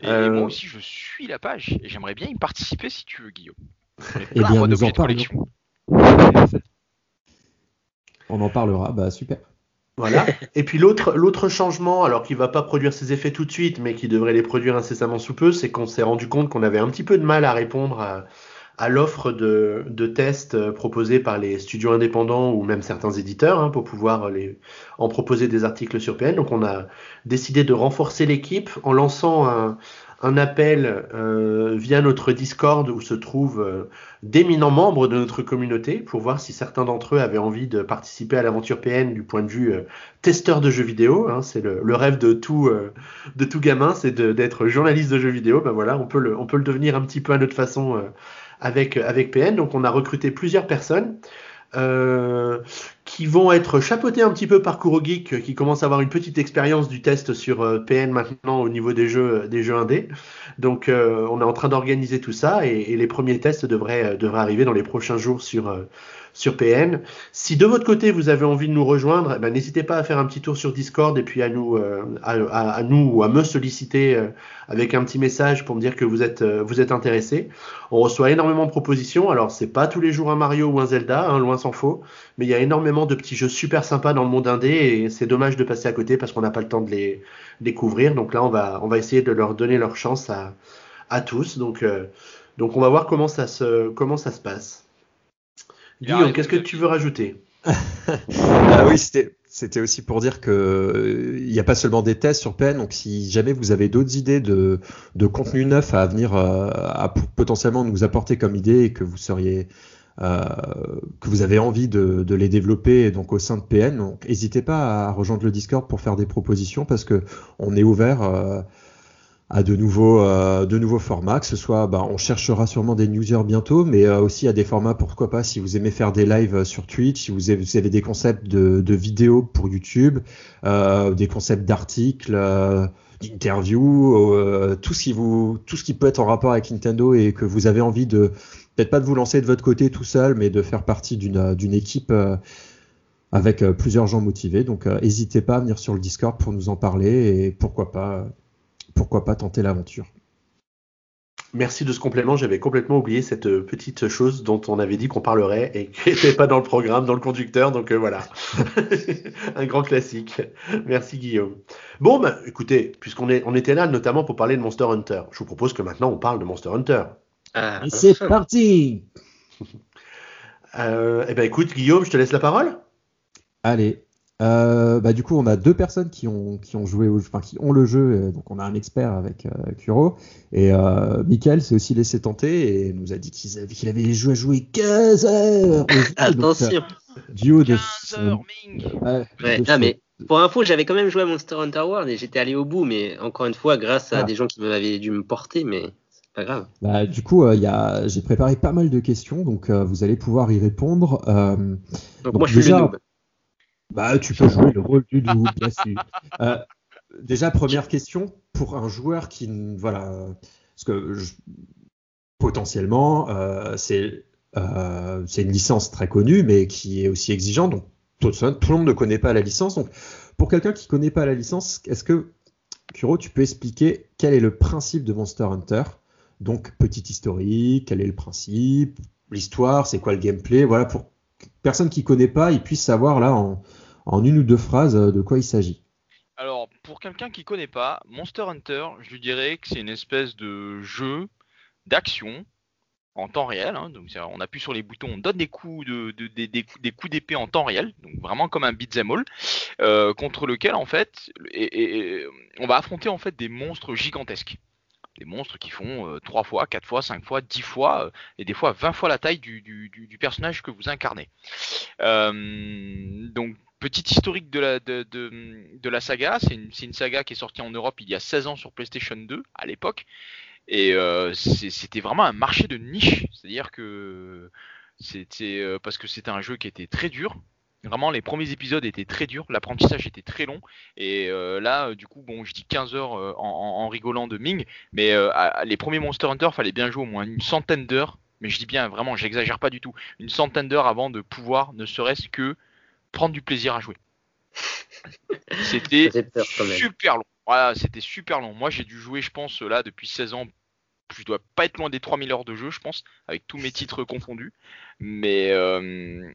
Et, moi aussi, je suis la page et j'aimerais bien y participer si tu veux, Guillaume. Eh bien, nous en parlons. On en parlera, bah super. Voilà. Et puis l'autre, l'autre changement, alors qui va pas produire ses effets tout de suite, mais qui devrait les produire incessamment sous peu, c'est qu'on s'est rendu compte qu'on avait un petit peu de mal à répondre à, à l'offre de, de, tests proposés par les studios indépendants ou même certains éditeurs hein, pour pouvoir les, en proposer des articles sur PN. Donc on a décidé de renforcer l'équipe en lançant un, un appel euh, via notre Discord où se trouvent euh, d'éminents membres de notre communauté pour voir si certains d'entre eux avaient envie de participer à l'aventure PN du point de vue euh, testeur de jeux vidéo. Hein, c'est le, rêve de tout, gamin, c'est d'être journaliste de jeux vidéo. Ben voilà, on peut le, on peut devenir un petit peu à notre façon avec, avec PN. Donc on a recruté plusieurs personnes. Qui vont être chapeautés un petit peu par Kurogeek, qui commence à avoir une petite expérience du test sur euh, PN maintenant au niveau des jeux, des jeux indés. Donc, euh, on est en train d'organiser tout ça et, les premiers tests devraient, devraient arriver dans les prochains jours sur, sur PN. Si de votre côté vous avez envie de nous rejoindre, eh ben, n'hésitez pas à faire un petit tour sur Discord et puis à nous, euh, à, nous ou à me solliciter euh, avec un petit message pour me dire que vous êtes, euh, vous êtes intéressé. On reçoit énormément de propositions. Alors c'est pas tous les jours un Mario ou un Zelda, hein, loin s'en faut, mais il y a énormément de petits jeux super sympas dans le monde indé et c'est dommage de passer à côté parce qu'on n'a pas le temps de les découvrir. Donc là on va, on va essayer de leur donner leur chance à, à tous. Donc, donc on va voir comment ça se, comment ça se passe. Guillaume, qu'est-ce que tu veux rajouter? Ah oui, c'était aussi pour dire que il n'y a pas seulement des tests sur PN, donc si jamais vous avez d'autres idées de, de contenu neuf à venir euh, à potentiellement nous apporter comme idée et que vous seriez euh, que vous avez envie de, de, les développer donc au sein de PN, donc n'hésitez pas à rejoindre le Discord pour faire des propositions parce que on est ouvert euh, à de nouveaux, euh, de nouveaux formats, que ce soit, bah, on cherchera sûrement des newsers bientôt, mais euh, aussi à des formats, pourquoi pas, si vous aimez faire des lives euh, sur Twitch, si vous avez, des concepts de, de vidéos pour YouTube, euh, des concepts d'articles, euh, d'interviews, tout ce qui vous, tout ce qui peut être en rapport avec Nintendo et que vous avez envie de, peut-être pas de vous lancer de votre côté tout seul, mais de faire partie d'une, d'une équipe avec plusieurs gens motivés. Donc, n'hésitez pas à venir sur le Discord pour nous en parler et pourquoi pas pourquoi pas tenter l'aventure. Merci de ce complément. J'avais complètement oublié cette euh, petite chose dont on avait dit qu'on parlerait et qui n'était pas dans le programme, dans le conducteur. Donc euh, voilà, un grand classique. Merci Guillaume. Bon, bah, écoutez, puisqu'on on était là notamment pour parler de Monster Hunter, je vous propose que maintenant on parle de Monster Hunter. Ah, c'est parti. euh, eh ben écoute Guillaume, je te laisse la parole. Allez, euh, bah, du coup, on a deux personnes qui ont, qui ont joué, au, enfin, qui ont le jeu. Donc, on a un expert avec euh, Kuro. Et euh, Michael s'est aussi laissé tenter et nous a dit qu'il avait, qu'il avait joué à jouer 15 heures. Attention. Donc, duo de. 15 heures, Ming. Ouais, ouais non, mais pour info, j'avais quand même joué à Monster Hunter World et j'étais allé au bout, mais encore une fois, grâce à ah. des gens qui m'avaient dû me porter, mais pas grave. Bah, du coup, y a, j'ai préparé pas mal de questions, donc vous allez pouvoir y répondre. donc, donc, moi, je suis le noob. Bah, tu peux jouer le rôle du sûr. Euh, déjà, première question pour un joueur qui, voilà, parce que je, potentiellement, euh, c'est euh, c'est une licence très connue, mais qui est aussi exigeante. Donc, tout, tout le monde ne connaît pas la licence. Donc, pour quelqu'un qui connaît pas la licence, est-ce que Kuro, tu peux expliquer quel est le principe de Monster Hunter? Donc, petit historique, quel est le principe, l'histoire, c'est quoi le gameplay, voilà, pour personne qui connaît pas, il puisse savoir là en, une ou deux phrases euh, de quoi il s'agit. Alors, pour quelqu'un qui connaît pas, Monster Hunter, je lui dirais que c'est une espèce de jeu d'action en temps réel. Hein. on appuie sur les boutons, on donne des coups d'épée en temps réel, vraiment comme un beat'em all, euh, contre lequel en fait, on va affronter en fait des monstres gigantesques. Des monstres qui font 3 fois, 4 fois, 5 fois, 10 fois, et des fois 20 fois la taille du, personnage que vous incarnez. donc Petite historique de la, saga, c'est une, saga qui est sortie en Europe il y a 16 ans sur PlayStation 2 à l'époque. Et euh, c'était vraiment un marché de niche. C'est-à-dire que c'était euh, parce que c'était un jeu qui était très dur. Vraiment, les premiers épisodes étaient très durs, l'apprentissage était très long. Et euh, là, du coup, bon, je dis 15 heures en, en, rigolant de Ming, mais les premiers Monster Hunter, fallait bien jouer au moins une centaine d'heures. Mais je dis bien, vraiment, j'exagère pas du tout. Une centaine d'heures avant de pouvoir, ne serait-ce que prendre du plaisir à jouer. C'était super long. Voilà, c'était super long. Moi, j'ai dû jouer, je pense, là, depuis 16 ans. Je dois pas être loin des 3000 heures de jeu, je pense, avec tous mes titres confondus. Mais, euh,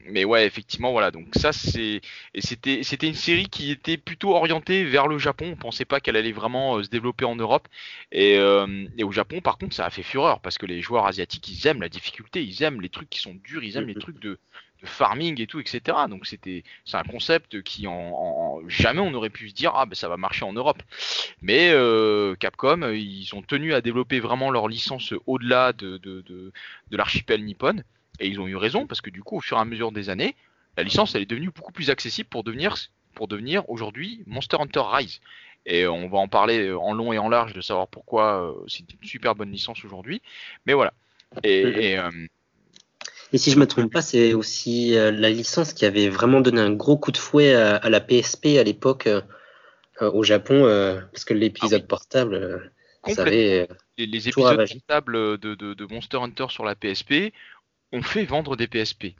mais ouais, effectivement, voilà. Donc ça, c'est et c'était c'était une série qui était plutôt orientée vers le Japon. On pensait pas qu'elle allait vraiment euh, se développer en Europe. Et, euh, et, au Japon, par contre, ça a fait fureur parce que les joueurs asiatiques, ils aiment la difficulté, ils aiment les trucs qui sont durs, ils aiment les trucs de farming et tout, etc. Donc c'était c'est un concept qui en, jamais on aurait pu se dire ah ben ça va marcher en Europe. Mais euh, Capcom ils ont tenu à développer vraiment leur licence au-delà de, de, de, de l'archipel nippon et ils ont eu raison parce que du coup au fur et à mesure des années la licence elle est devenue beaucoup plus accessible pour devenir pour devenir aujourd'hui Monster Hunter Rise. Et on va en parler en long et en large de savoir pourquoi euh, c'est une super bonne licence aujourd'hui. Mais voilà. Et, et euh, et si je me trompe pas, c'est aussi euh, la licence qui avait vraiment donné un gros coup de fouet à, la PSP à l'époque euh, euh, au Japon, parce que l'épisode ah portable, ça avait, les, épisodes portables de, de, Monster Hunter sur la PSP ont fait vendre des PSP.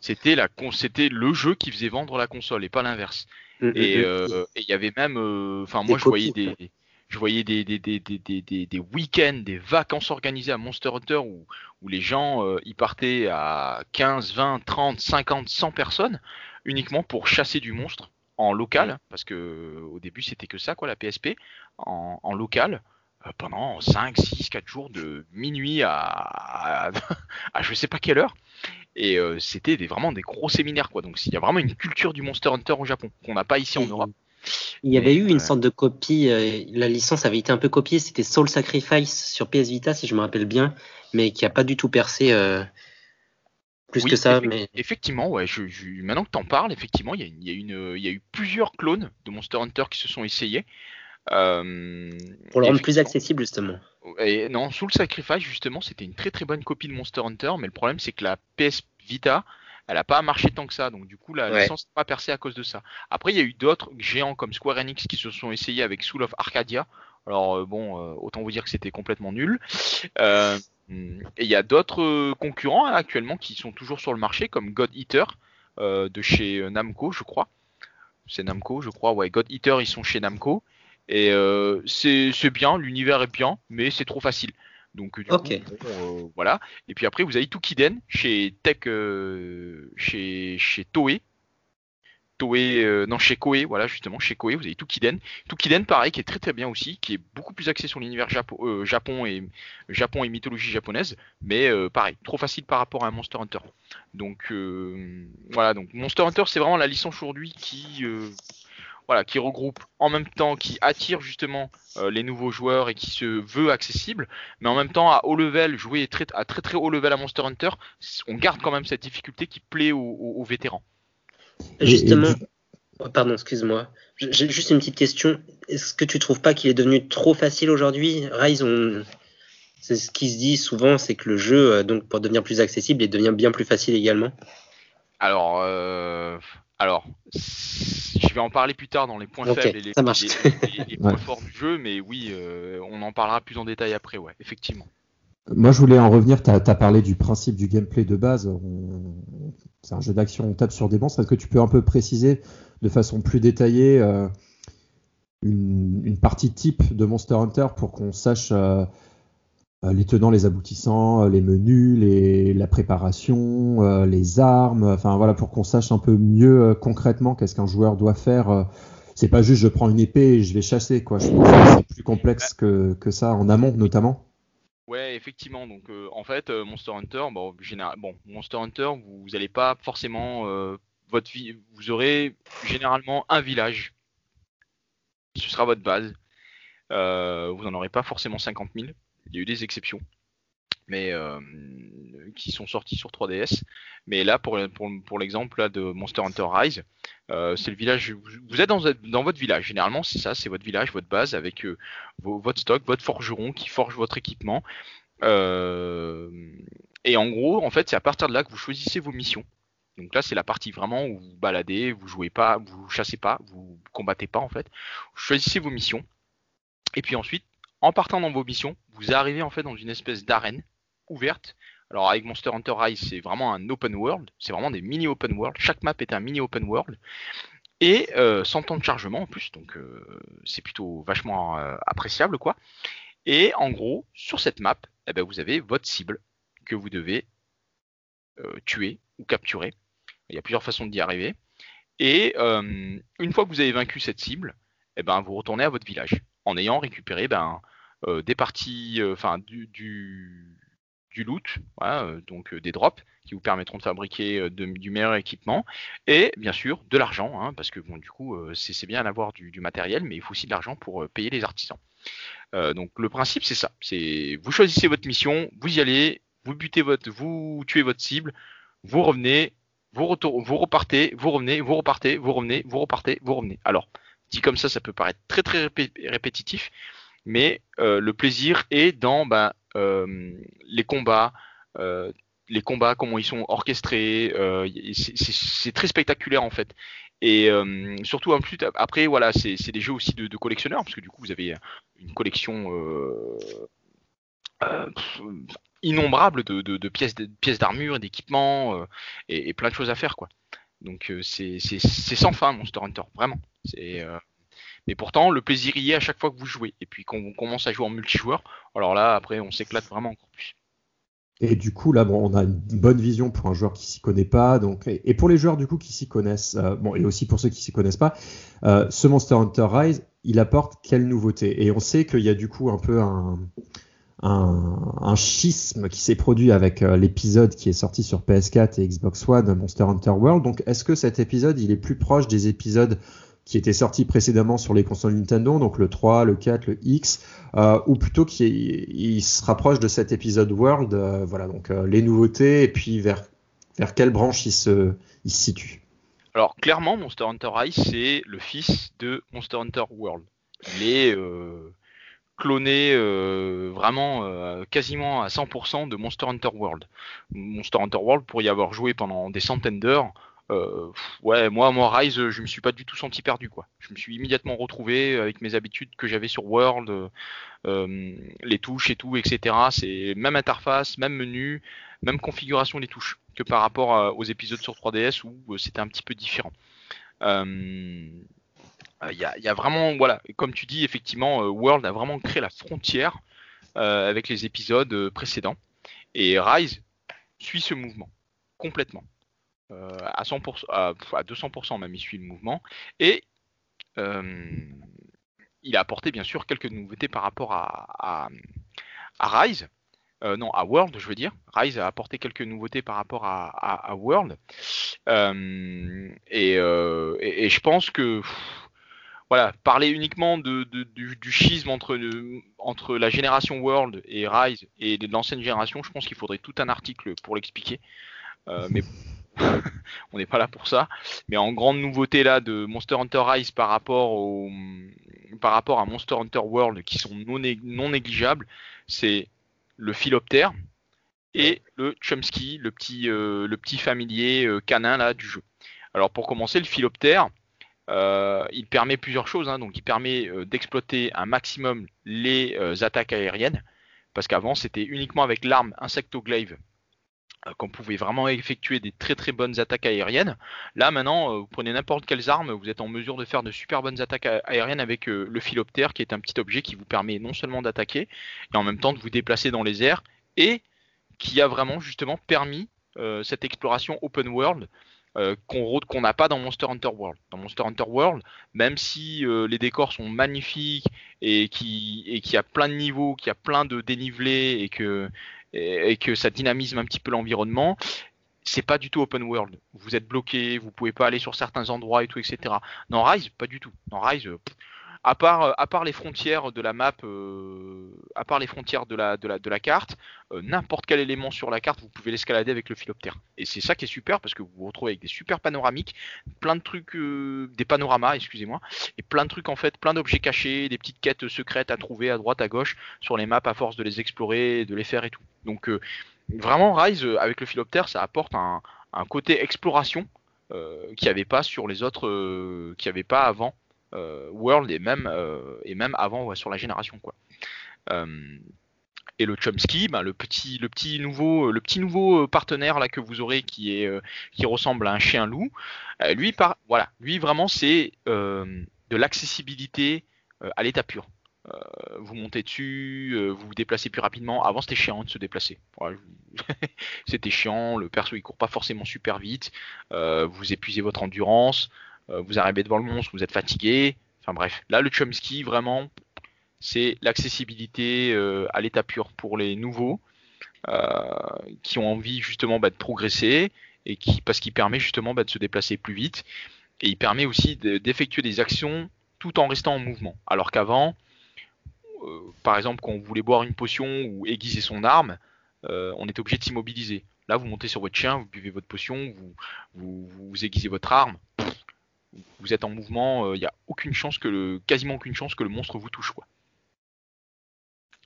C'était la, c'était le jeu qui faisait vendre la console et pas l'inverse. Mm, mm, et mm. il y avait même, enfin moi je voyais des je voyais des, des, des, des, week-ends, des vacances organisées à Monster Hunter où, où les gens euh, y partaient à 15, 20, 30, 50, 100 personnes uniquement pour chasser du monstre en local, parce que au début c'était que ça quoi la PSP, en, local, euh, pendant 5, 6, 4 jours de minuit à, à, je sais pas quelle heure. Et euh, c'était vraiment des gros séminaires quoi. Donc il y a vraiment une culture du Monster Hunter au Japon qu'on n'a pas ici en Europe. Il y avait eu une sorte de copie, euh, la licence avait été un peu copiée, c'était Soul Sacrifice sur PS Vita, si je me rappelle bien, mais qui a pas du tout percé euh, plus que ça. mais... Effectivement, ouais, je, maintenant que tu en parles, effectivement, il y, a, une, il y a eu plusieurs clones de Monster Hunter qui se sont essayés. Euh, Pour le rendre plus accessible, justement. Et non, Soul Sacrifice, justement, c'était une très très bonne copie de Monster Hunter, mais le problème c'est que la PS Vita elle n'a pas marché tant que ça. Donc du coup, la licence n'a pas percé à cause de ça. Après, il y a eu d'autres géants comme Square Enix qui se sont essayés avec Soul of Arcadia. Alors euh, bon, euh, autant vous dire que c'était complètement nul. Euh, et il y a d'autres concurrents hein, actuellement qui sont toujours sur le marché, comme God Eater de chez Namco, je crois. C'est Namco, je crois. Ouais, God Eater, ils sont chez Namco. Et c'est bien, l'univers est bien, mais c'est trop facile. Donc du coup, euh, voilà. Et puis après, vous avez Tukiden chez Tech, euh, chez chez Toei. Toei, euh, non chez Koei, voilà justement chez Koei, vous avez Tukiden. Tukiden, pareil, qui est très très bien aussi, qui est beaucoup plus axé sur l'univers Japon, Japon et Japon et mythologie japonaise, mais pareil, trop facile par rapport à un Monster Hunter. Donc voilà, donc Monster Hunter, c'est vraiment la licence aujourd'hui qui voilà, qui regroupe en même temps, qui attire justement euh, les nouveaux joueurs et qui se veut accessible, mais en même temps à haut level, jouer très, à très très haut level à Monster Hunter, on garde quand même cette difficulté qui plaît aux, vétérans. Justement, oh, pardon, excuse-moi, j'ai juste une petite question. Est-ce que tu trouves pas qu'il est devenu trop facile aujourd'hui? Rise, c'est ce qui se dit souvent, c'est que le jeu, euh, donc pour devenir plus accessible, il devient bien plus facile également. Alors, euh, alors, je vais en parler plus tard dans les points faibles et les, points forts du jeu, mais oui, euh, on en parlera plus en détail après, ouais, effectivement. Moi, je voulais en revenir, tu as, parlé du principe du gameplay de base. C'est un jeu d'action, on tape sur des monstres. Est-ce que tu peux un peu préciser de façon plus détaillée euh, une, partie type de Monster Hunter pour qu'on sache euh, les tenants, les aboutissants, euh, les menus, la préparation, euh, les armes, enfin voilà, pour qu'on sache un peu mieux concrètement qu'est-ce qu'un joueur doit faire. c'est pas juste je prends une épée et je vais chasser, quoi. Je pense que c'est plus complexe que, que ça en amont, notamment. Ouais, effectivement. Donc, euh, en fait, euh, Monster Hunter, bon, général, bon, Monster Hunter, vous n'allez pas forcément euh, votre vie, vous aurez généralement un village. Ce sera votre base. vous n'en aurez pas forcément 50 000. Il y a eu des exceptions, mais qui sont sortis sur 3DS. Mais là, pour, l'exemple de Monster Hunter Rise, c'est le village. Vous êtes dans, votre village. Généralement, c'est ça, c'est votre village, votre base, avec votre stock, votre forgeron qui forge votre équipement. et en gros, en fait, c'est à partir de là que vous choisissez vos missions. Donc là, c'est la partie vraiment où vous baladez, vous jouez pas, vous chassez pas, vous combattez pas en fait. Vous choisissez vos missions. Et puis ensuite, en partant dans vos missions, vous arrivez en fait dans une espèce d'arène ouverte. Alors avec Monster Hunter Rise, c'est vraiment un open world, c'est vraiment des mini open world. Chaque map est un mini open world et euh, sans temps de chargement en plus, donc euh, c'est plutôt vachement euh, appréciable quoi. Et en gros, sur cette map, eh ben, vous avez votre cible que vous devez tuer ou capturer. Il y a plusieurs façons d'y arriver. Et une fois que vous avez vaincu cette cible, eh ben, vous retournez à votre village en ayant récupéré ben, des parties, euh, enfin du, du, loot, euh, donc des drops qui vous permettront de fabriquer du meilleur équipement et bien sûr de l'argent, hein, parce que bon du coup c'est bien d'avoir du, du, matériel, mais il faut aussi de l'argent pour payer les artisans. donc le principe c'est ça, c'est vous choisissez votre mission, vous y allez, vous butez votre, vous tuez votre cible, vous revenez, vous, retour, vous repartez, vous revenez, vous repartez, vous revenez, vous repartez, vous revenez. Alors dit comme ça, ça peut paraître très très répétitif, mais euh, le plaisir est dans ben, euh, les combats, euh, les combats, comment ils sont orchestrés, c'est très spectaculaire en fait. Et surtout en plus après voilà, c'est des jeux aussi de, collectionneurs parce que du coup vous avez une collection innombrable de, pièces d'armure, d'équipements et, et, plein de choses à faire quoi. Donc c'est sans fin Monster Hunter, vraiment. C'est mais pourtant, le plaisir y est à chaque fois que vous jouez. Et puis quand on commence à jouer en multijoueur, alors là, après, on s'éclate vraiment encore plus. Et du coup, là, bon, on a une bonne vision pour un joueur qui s'y connaît pas. Donc, et pour les joueurs du coup qui s'y connaissent, euh, bon, et aussi pour ceux qui s'y connaissent pas, euh, ce Monster Hunter Rise, il apporte quelle nouveauté? Et on sait qu'il y a du coup un peu un, un, schisme qui s'est produit avec euh, l'épisode qui est sorti sur PS4 et Xbox One, Monster Hunter World. Donc, est-ce que cet épisode, il est plus proche des épisodes qui était sorti précédemment sur les consoles Nintendo, donc le 3, le 4, le X, euh, ou plutôt qu'il se rapproche de cet épisode World, euh, voilà, donc euh, les nouveautés, et puis vers, vers quelle branche il se, il se situe. Alors clairement, Monster Hunter Rise, c'est le fils de Monster Hunter World. Il est cloné vraiment quasiment à 100% de Monster Hunter World. Monster Hunter World, pour y avoir joué pendant des centaines d'heures, euh, ouais, moi, moi, Rise, je me suis pas du tout senti perdu, quoi. Je me suis immédiatement retrouvé avec mes habitudes que j'avais sur World, euh, les touches et tout, etc. C'est même interface, même menu, même configuration des touches que par rapport aux épisodes sur 3DS où euh, c'était un petit peu différent. Il y y, a, vraiment, voilà, comme tu dis, effectivement, World a vraiment créé la frontière avec les épisodes précédents. Et Rise suit ce mouvement complètement. Euh, à 100%, à, 200% même, il suit le mouvement. Et euh, il a apporté bien sûr quelques nouveautés par rapport à, Rise. Euh, non, à World, je veux dire. Rise a apporté quelques nouveautés par rapport à, World. et, je pense que voilà, parler uniquement du, schisme entre, entre la génération World et Rise et de l'ancienne génération, je pense qu'il faudrait tout un article pour l'expliquer. mais on n'est pas là pour ça. Mais en grande nouveauté là de Monster Hunter Rise par rapport au par rapport à Monster Hunter World qui sont non, non négligeables, c'est le philoptère et le Chumsky, le petit euh, le petit familier euh, canin là du jeu. Alors pour commencer, le philoptère, euh, il permet plusieurs choses. Hein. donc il permet d'exploiter un maximum les attaques aériennes parce qu'avant c'était uniquement avec l'arme Insectoglaive qu'on pouvait vraiment effectuer des très très bonnes attaques aériennes. Là maintenant, euh, vous prenez n'importe quelles armes, vous êtes en mesure de faire de super bonnes attaques aériennes avec euh, le philoptère qui est un petit objet qui vous permet non seulement d'attaquer, et en même temps de vous déplacer dans les airs, et qui a vraiment justement permis cette exploration open world euh, qu'on n'a pas dans Monster Hunter World. Dans Monster Hunter World, même si euh, les décors sont magnifiques et qu'il y a plein de niveaux, qu'il y a plein de dénivelés et que et, que ça dynamise un petit peu l'environnement, c'est pas du tout open world. Vous êtes bloqué, vous pouvez pas aller sur certains endroits et tout, etc. Dans Rise, pas du tout. Dans Rise, à part, euh, à part les frontières de la map, euh, à part les frontières de la, carte, euh, n'importe quel élément sur la carte, vous pouvez l'escalader avec le philoptère. Et c'est ça qui est super parce que vous vous retrouvez avec des super panoramiques, plein de trucs, des panoramas, excusez-moi, et plein de trucs en fait, plein d'objets cachés, des petites quêtes secrètes à trouver à droite, à gauche sur les maps à force de les explorer, de les faire et tout. Donc vraiment, Rise avec le philoptère, ça apporte un, côté exploration. Euh, qu'il n'y avait pas sur les autres, qu'il n'y avait pas avant World et même, euh, et même avant sur la génération quoi. Euh, et le Chomsky, ben, le petit, le petit nouveau, le petit nouveau partenaire là que vous aurez qui est, qui ressemble à un chien loup. lui, par, voilà, lui vraiment c'est de l'accessibilité à l'état pur. vous montez dessus, vous vous déplacez plus rapidement. Avant, c'était chiant de se déplacer. c'était chiant, le perso il court pas forcément super vite. vous épuisez votre endurance. Euh, vous arrivez devant le monstre, vous êtes fatigué. Enfin bref, là le Chomsky vraiment, c'est l'accessibilité euh, à l'état pur pour les nouveaux euh, qui ont envie justement bah, de progresser et qui parce qu'il permet justement bah, de se déplacer plus vite et il permet aussi d'effectuer des actions tout en restant en mouvement. Alors qu'avant, par exemple, quand on voulait boire une potion ou aiguiser son arme, on était obligé de s'immobiliser. Là, vous montez sur votre chien, vous buvez votre potion, vous, vous aiguisez votre arme vous êtes en mouvement, il euh, n'y a aucune chance que le, quasiment aucune chance que le monstre vous touche.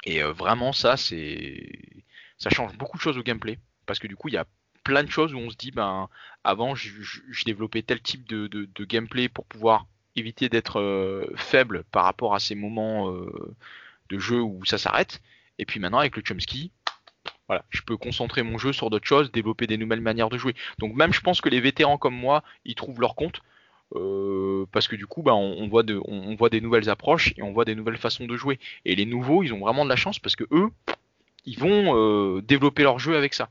Et euh, vraiment ça c'est, ça change beaucoup de choses au gameplay parce que du coup il y a plein de choses où on se dit ben avant je, développais tel type de, gameplay pour pouvoir éviter d'être euh, faible par rapport à ces moments de jeu où ça s'arrête. Et puis maintenant avec le Chomsky, voilà, je peux concentrer mon jeu sur d'autres choses, développer des nouvelles manières de jouer. Donc même je pense que les vétérans comme moi, ils trouvent leur compte euh, parce que du coup, bah, on, voit de, on, voit des nouvelles approches et on voit des nouvelles façons de jouer. Et les nouveaux, ils ont vraiment de la chance parce que eux, ils vont euh, développer leur jeu avec ça.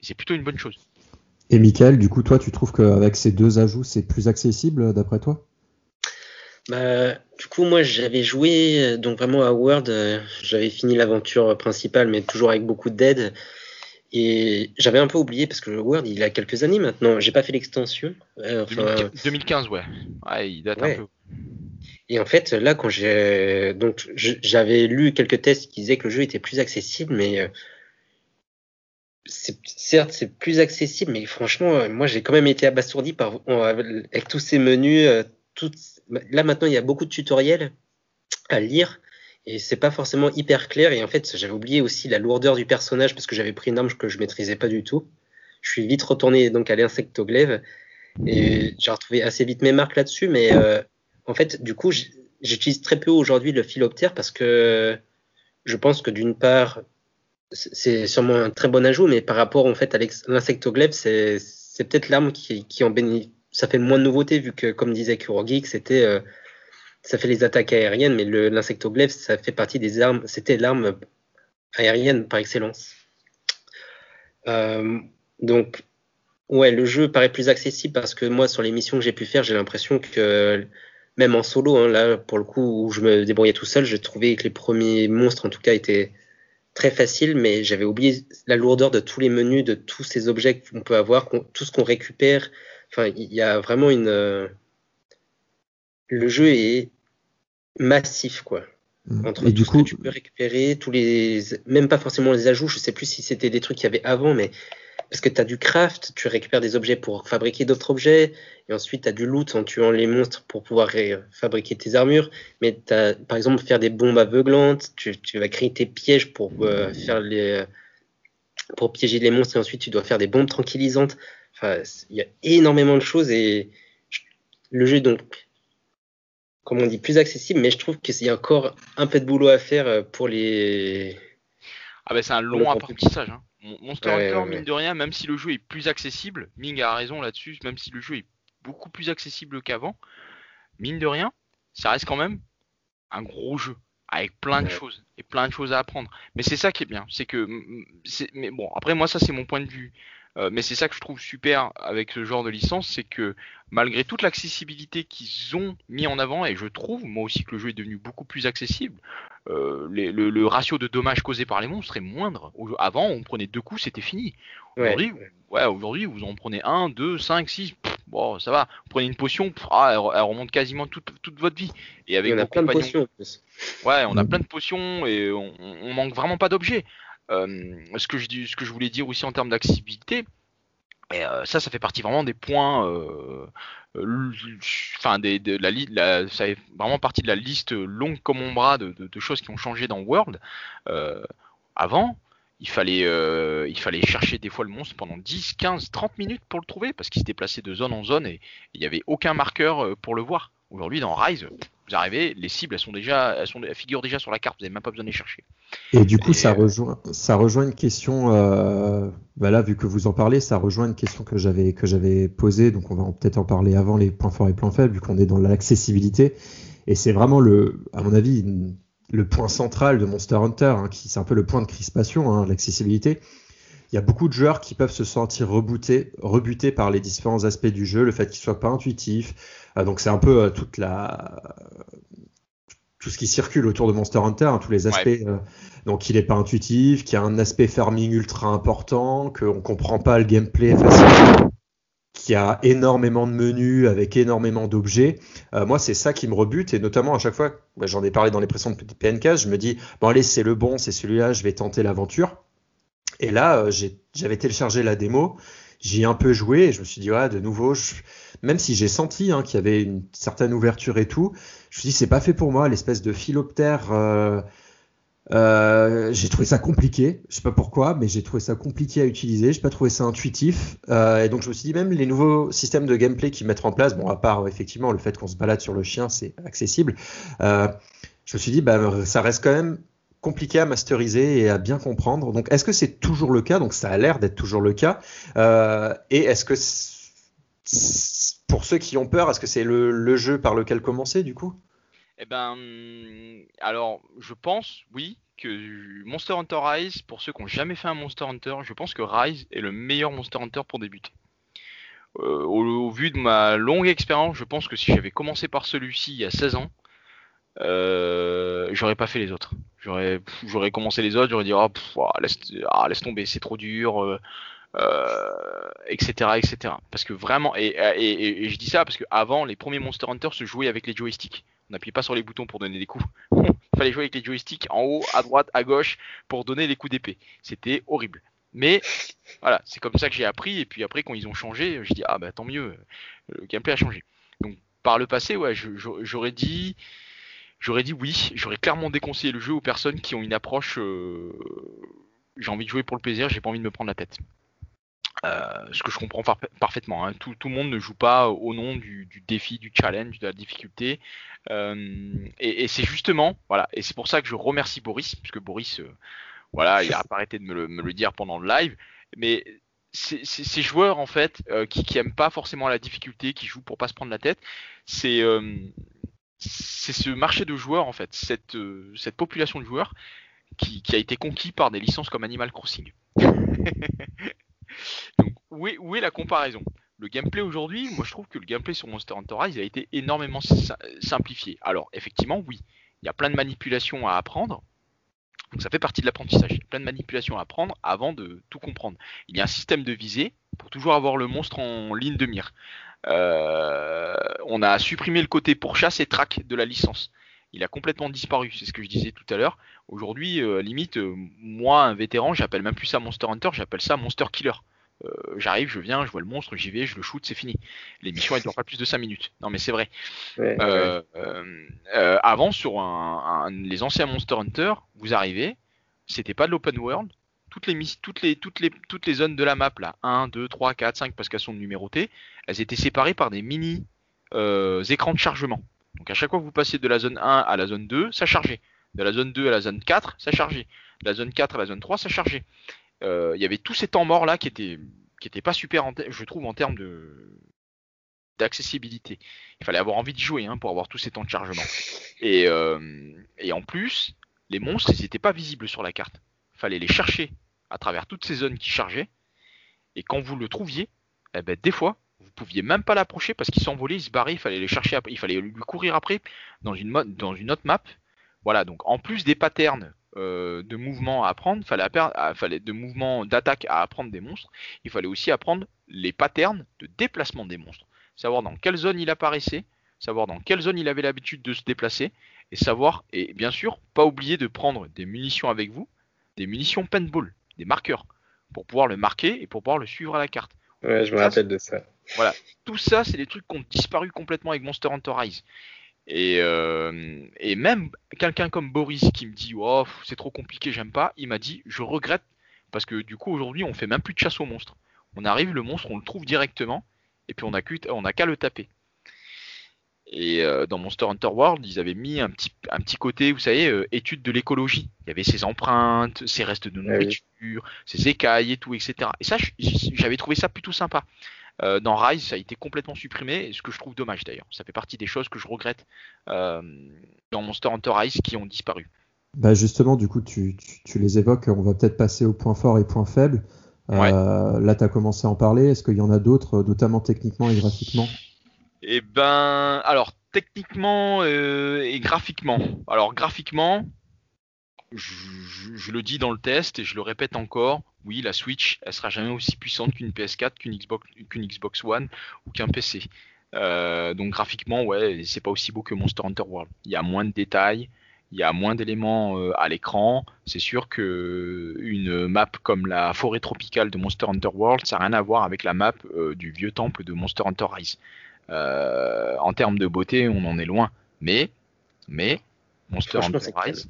C'est plutôt une bonne chose. Et Michael, du coup, toi, tu trouves qu'avec ces deux ajouts, c'est plus accessible d'après toi? Bah, du coup, moi, j'avais joué donc vraiment à Word. Euh, j'avais fini l'aventure principale, mais toujours avec beaucoup d'aide. Et j'avais un peu oublié parce que le Word, il a quelques années maintenant. J'ai pas fait l'extension. 2015, ouais. ouais. Il date un peu. Et en fait, là, quand j'ai donc j'avais lu quelques tests qui disaient que le jeu était plus accessible, mais euh, certes c'est plus accessible, mais franchement, euh, moi j'ai quand même été abasourdi par avec tous ces menus. Euh, Là maintenant, il y a beaucoup de tutoriels à lire et c'est pas forcément hyper clair. Et en fait, j'avais oublié aussi la lourdeur du personnage parce que j'avais pris une arme que je maîtrisais pas du tout. Je suis vite retourné donc à l'insectoglaive et j'ai retrouvé assez vite mes marques là-dessus. Mais euh, en fait, du coup, j'utilise très peu aujourd'hui le philoptère parce que je pense que d'une part, c'est sûrement un très bon ajout, mais par rapport en fait à l'insectoglaive, c'est peut-être l'arme qui, en bénéficie. Ça fait moins de nouveautés vu que, comme disait Kurogeek, c'était euh, ça fait les attaques aériennes, mais l'insectoglaive, ça fait partie des armes, c'était l'arme aérienne par excellence. Euh, donc, ouais, le jeu paraît plus accessible parce que moi, sur les missions que j'ai pu faire, j'ai l'impression que même en solo, hein, là, pour le coup, où je me débrouillais tout seul, j'ai trouvé que les premiers monstres, en tout cas, étaient très faciles, mais j'avais oublié la lourdeur de tous les menus, de tous ces objets qu'on peut avoir, tout ce qu'on récupère. Enfin, il y a vraiment une. Le jeu est massif, quoi. Mm. Entre et tout du ce coup, que tu peux récupérer, tous les, même pas forcément les ajouts, je sais plus si c'était des trucs qu'il y avait avant, mais parce que tu as du craft, tu récupères des objets pour fabriquer d'autres objets, et ensuite tu as du loot en tuant les monstres pour pouvoir fabriquer tes armures, mais as, par exemple faire des bombes aveuglantes, tu, tu vas créer tes pièges pour euh, faire les pour piéger les monstres et ensuite tu dois faire des bombes tranquillisantes. Enfin, il y a énormément de choses et le jeu donc comme on dit, plus accessible, mais je trouve qu'il y a encore un peu de boulot à faire euh, pour les. Ah bah c'est un long apprentissage. Hein. Monster Hunter, mine de rien, même si le jeu est plus accessible, Ming a raison là-dessus, même si le jeu est beaucoup plus accessible qu'avant, mine de rien, ça reste quand même un gros jeu avec plein de choses et plein de choses à apprendre. Mais c'est ça qui est bien, c'est que mais bon après moi ça c'est mon point de vue Euh, mais c'est ça que je trouve super avec ce genre de licence, c'est que malgré toute l'accessibilité qu'ils ont mis en avant, et je trouve moi aussi que le jeu est devenu beaucoup plus accessible, euh, le, ratio de dommages causés par les monstres est moindre. Avant, on prenait deux coups, c'était fini. Aujourd'hui, ouais. aujourd'hui, vous en prenez un, deux, cinq, six, bon, ça va. Vous prenez une potion, ah, elle, remonte quasiment toute, votre vie. Et avec on a plein de potions. Ouais, on a plein de potions et on, on manque vraiment pas d'objets. Euh, ce, que je, voulais dire aussi en termes d'accessibilité, euh, ça, ça fait partie vraiment des points, euh, enfin, ça fait vraiment partie de la liste longue comme mon bras de, choses qui ont changé dans World. avant, il fallait chercher des fois le monstre pendant 10, 15, 30 minutes pour le trouver parce qu'il se déplaçait de zone en zone et il n'y avait aucun marqueur pour le voir. Aujourd'hui, dans Rise, vous arrivez, les cibles, elles sont déjà, elles, sont, elles figurent déjà sur la carte, vous n'avez même pas besoin de les chercher. Et du coup, ça, euh, rejoint, ça rejoint une question, euh, bah là, vu que vous en parlez, ça rejoint une question que j'avais, que j'avais posée, donc on va peut-être en parler avant les points forts et points faibles, vu qu'on est dans l'accessibilité. Et c'est vraiment le, à mon avis, le point central de Monster Hunter, hein, qui c'est un peu le point de crispation, hein, l'accessibilité il y a beaucoup de joueurs qui peuvent se sentir rebootés, rebutés par les différents aspects du jeu, le fait qu'il soit pas intuitif. Euh, donc c'est un peu euh, toute la tout ce qui circule autour de Monster Hunter, hein, tous les aspects. Euh, donc il est pas intuitif, qu'il y a un aspect farming ultra important, qu'on comprend pas le gameplay facilement, qu'il y a énormément de menus avec énormément d'objets. moi c'est ça qui me rebute et notamment à chaque fois, bah, j'en ai parlé dans les précédentes PNK, je me dis bon allez c'est le bon, c'est celui-là, je vais tenter l'aventure. Et là, euh, j'avais téléchargé la démo, j'y ai un peu joué et je me suis dit, ouais, de nouveau, même si j'ai senti hein, qu'il y avait une certaine ouverture et tout, je me suis dit, c'est pas fait pour moi, l'espèce de philoptère. Euh, euh, j'ai trouvé ça compliqué, je sais pas pourquoi, mais j'ai trouvé ça compliqué à utiliser, j'ai pas trouvé ça intuitif, et donc je me suis dit même les nouveaux systèmes de gameplay qu'ils mettent en place, bon à part effectivement le fait qu'on se balade sur le chien, c'est accessible, je me suis dit bah ça reste quand même compliqué à masteriser et à bien comprendre. Donc, est-ce que c'est toujours le cas? Donc, ça a l'air d'être toujours le cas. Euh, et est-ce que, pour ceux qui ont peur, est-ce que c'est le, jeu par lequel commencer du coup? Eh ben, alors, je pense, oui, que Monster Hunter Rise, pour ceux qui n'ont jamais fait un Monster Hunter, je pense que Rise est le meilleur Monster Hunter pour débuter. Euh, au, au, vu de ma longue expérience, je pense que si j'avais commencé par celui-ci il y a 16 ans, euh, j'aurais pas fait les autres. J'aurais, j'aurais commencé les autres, j'aurais dit oh, laisse, ah, laisse tomber, c'est trop dur, euh, euh, etc., etc. Parce que vraiment, et, et, et, je dis ça parce que avant, les premiers Monster Hunter se jouaient avec les joysticks. On n'appuyait pas sur les boutons pour donner des coups. Il fallait jouer avec les joysticks en haut, à droite, à gauche pour donner les coups d'épée. C'était horrible. Mais voilà, c'est comme ça que j'ai appris. Et puis après, quand ils ont changé, je dis ah bah tant mieux, le gameplay a changé. Donc par le passé, ouais, j'aurais dit J'aurais dit oui, j'aurais clairement déconseillé le jeu aux personnes qui ont une approche euh, j'ai envie de jouer pour le plaisir, j'ai pas envie de me prendre la tête. Euh, ce que je comprends parfaitement. Hein. Tout, le monde ne joue pas au nom du, défi, du challenge, de la difficulté. Euh, et, c'est justement, voilà, et c'est pour ça que je remercie Boris, puisque Boris, voilà, il a arrêté de me le, dire pendant le live. Mais ces joueurs en fait qui, qui aiment pas forcément la difficulté, qui jouent pour pas se prendre la tête, c'est c'est ce marché de joueurs en fait, cette, euh, population de joueurs qui, a été conquis par des licences comme Animal Crossing. Donc où est, où est la comparaison? Le gameplay aujourd'hui, moi je trouve que le gameplay sur Monster Hunter Rise a été énormément simplifié. Alors effectivement oui, il y a plein de manipulations à apprendre. Donc ça fait partie de l'apprentissage. Il y a plein de manipulations à apprendre avant de tout comprendre. Il y a un système de visée pour toujours avoir le monstre en ligne de mire. Euh, on a supprimé le côté pour chasse et track de la licence. Il a complètement disparu, c'est ce que je disais tout à l'heure. Aujourd'hui, euh, limite, euh, moi, un vétéran, j'appelle même plus ça Monster Hunter, j'appelle ça Monster Killer. J'arrive, je viens, je vois le monstre, j'y vais, je le shoot, c'est fini. L'émission elle dure pas plus de 5 minutes. Non mais c'est vrai. avant sur les anciens Monster Hunter, vous arrivez, c'était pas de l'open world, toutes les, zones de la map là, 1, 2, 3, 4, 5 parce qu'elles sont numérotées, elles étaient séparées par des mini euh, écrans de chargement. Donc à chaque fois que vous passiez de la zone 1 à la zone 2, ça chargeait. De la zone 2 à la zone 4, ça chargeait. De la zone 4 à la zone 3, ça chargeait. Euh, il y avait tous ces temps morts là qui étaient, qui étaient pas super, je trouve, en termes de d'accessibilité. Il fallait avoir envie de jouer hein, pour avoir tous ces temps de chargement. Et, euh, et en plus, les monstres, ils n'étaient pas visibles sur la carte fallait les chercher à travers toutes ces zones qui chargeaient. Et quand vous le trouviez, eh ben, des fois, vous pouviez même pas l'approcher parce qu'il s'envolait, il se barrait, il fallait les chercher, il fallait lui courir après dans une, dans une autre map. Voilà, donc en plus des patterns euh, de mouvements à apprendre, fallait, fallait de mouvements d'attaque à apprendre des monstres, il fallait aussi apprendre les patterns de déplacement des monstres, savoir dans quelle zone il apparaissait, savoir dans quelle zone il avait l'habitude de se déplacer, et savoir, et bien sûr, pas oublier de prendre des munitions avec vous, des munitions paintball, des marqueurs, pour pouvoir le marquer et pour pouvoir le suivre à la carte. Ouais, je me rappelle de ça. Voilà, tout ça, c'est des trucs qui ont disparu complètement avec Monster Hunter Rise. Et, euh, et même quelqu'un comme Boris qui me dit oh c'est trop compliqué j'aime pas, il m'a dit je regrette parce que du coup aujourd'hui on fait même plus de chasse aux monstres. On arrive le monstre on le trouve directement et puis on a qu'à le taper. Et euh, dans Monster Hunter World, ils avaient mis un petit, un petit côté, vous savez, euh, étude de l'écologie. Il y avait ses empreintes, ses restes de ah nourriture, ses écailles et tout, etc. Et ça, j'avais trouvé ça plutôt sympa. Euh, dans Rise, ça a été complètement supprimé, ce que je trouve dommage d'ailleurs. Ça fait partie des choses que je regrette dans Monster Hunter Rise qui ont disparu. Bah justement, du coup, tu, tu, les évoques. On va peut-être passer aux points forts et points faibles. Là, tu as commencé à en parler. Est-ce qu'il y en a d'autres, notamment techniquement et graphiquement? Eh ben, alors techniquement euh, et graphiquement. Alors graphiquement, je, le dis dans le test et je le répète encore. Oui, la Switch, elle sera jamais aussi puissante qu'une PS4, qu'une Xbox, qu'une Xbox One ou qu'un PC. Euh, donc graphiquement, ouais, c'est pas aussi beau que Monster Hunter World. Il y a moins de détails, il y a moins d'éléments euh, à l'écran. C'est sûr que une map comme la forêt tropicale de Monster Hunter World, ça n'a rien à voir avec la map du vieux temple de Monster Hunter Rise. Euh, en termes de beauté, on en est loin. Mais, mais Monster Hunter Rise,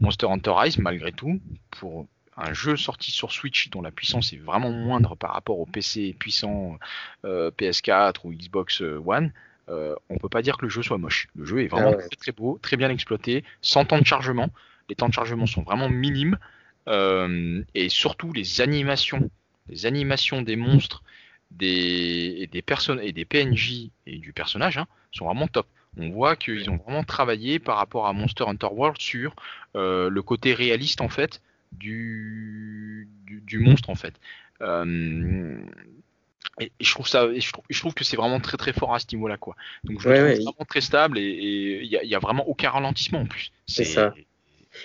Monster Hunter Rise, malgré tout, pour un jeu sorti sur Switch dont la puissance est vraiment moindre par rapport au PC puissant euh, PS4 ou Xbox One, euh, on peut pas dire que le jeu soit moche. Le jeu est vraiment ah très, très beau, très bien exploité, sans temps de chargement. Les temps de chargement sont vraiment minimes euh, et surtout les animations, les animations des monstres des, des personnes et des PNJ et du personnage hein, sont vraiment top. On voit qu'ils ont vraiment travaillé par rapport à Monster Hunter World sur euh, le côté réaliste en fait du, du, monstre en fait. Euh, et, je trouve ça, je trouve, je trouve, que c'est vraiment très très fort à ce niveau-là quoi. Donc je trouve vraiment très stable et il n'y a, a, vraiment aucun ralentissement en plus. C'est ça.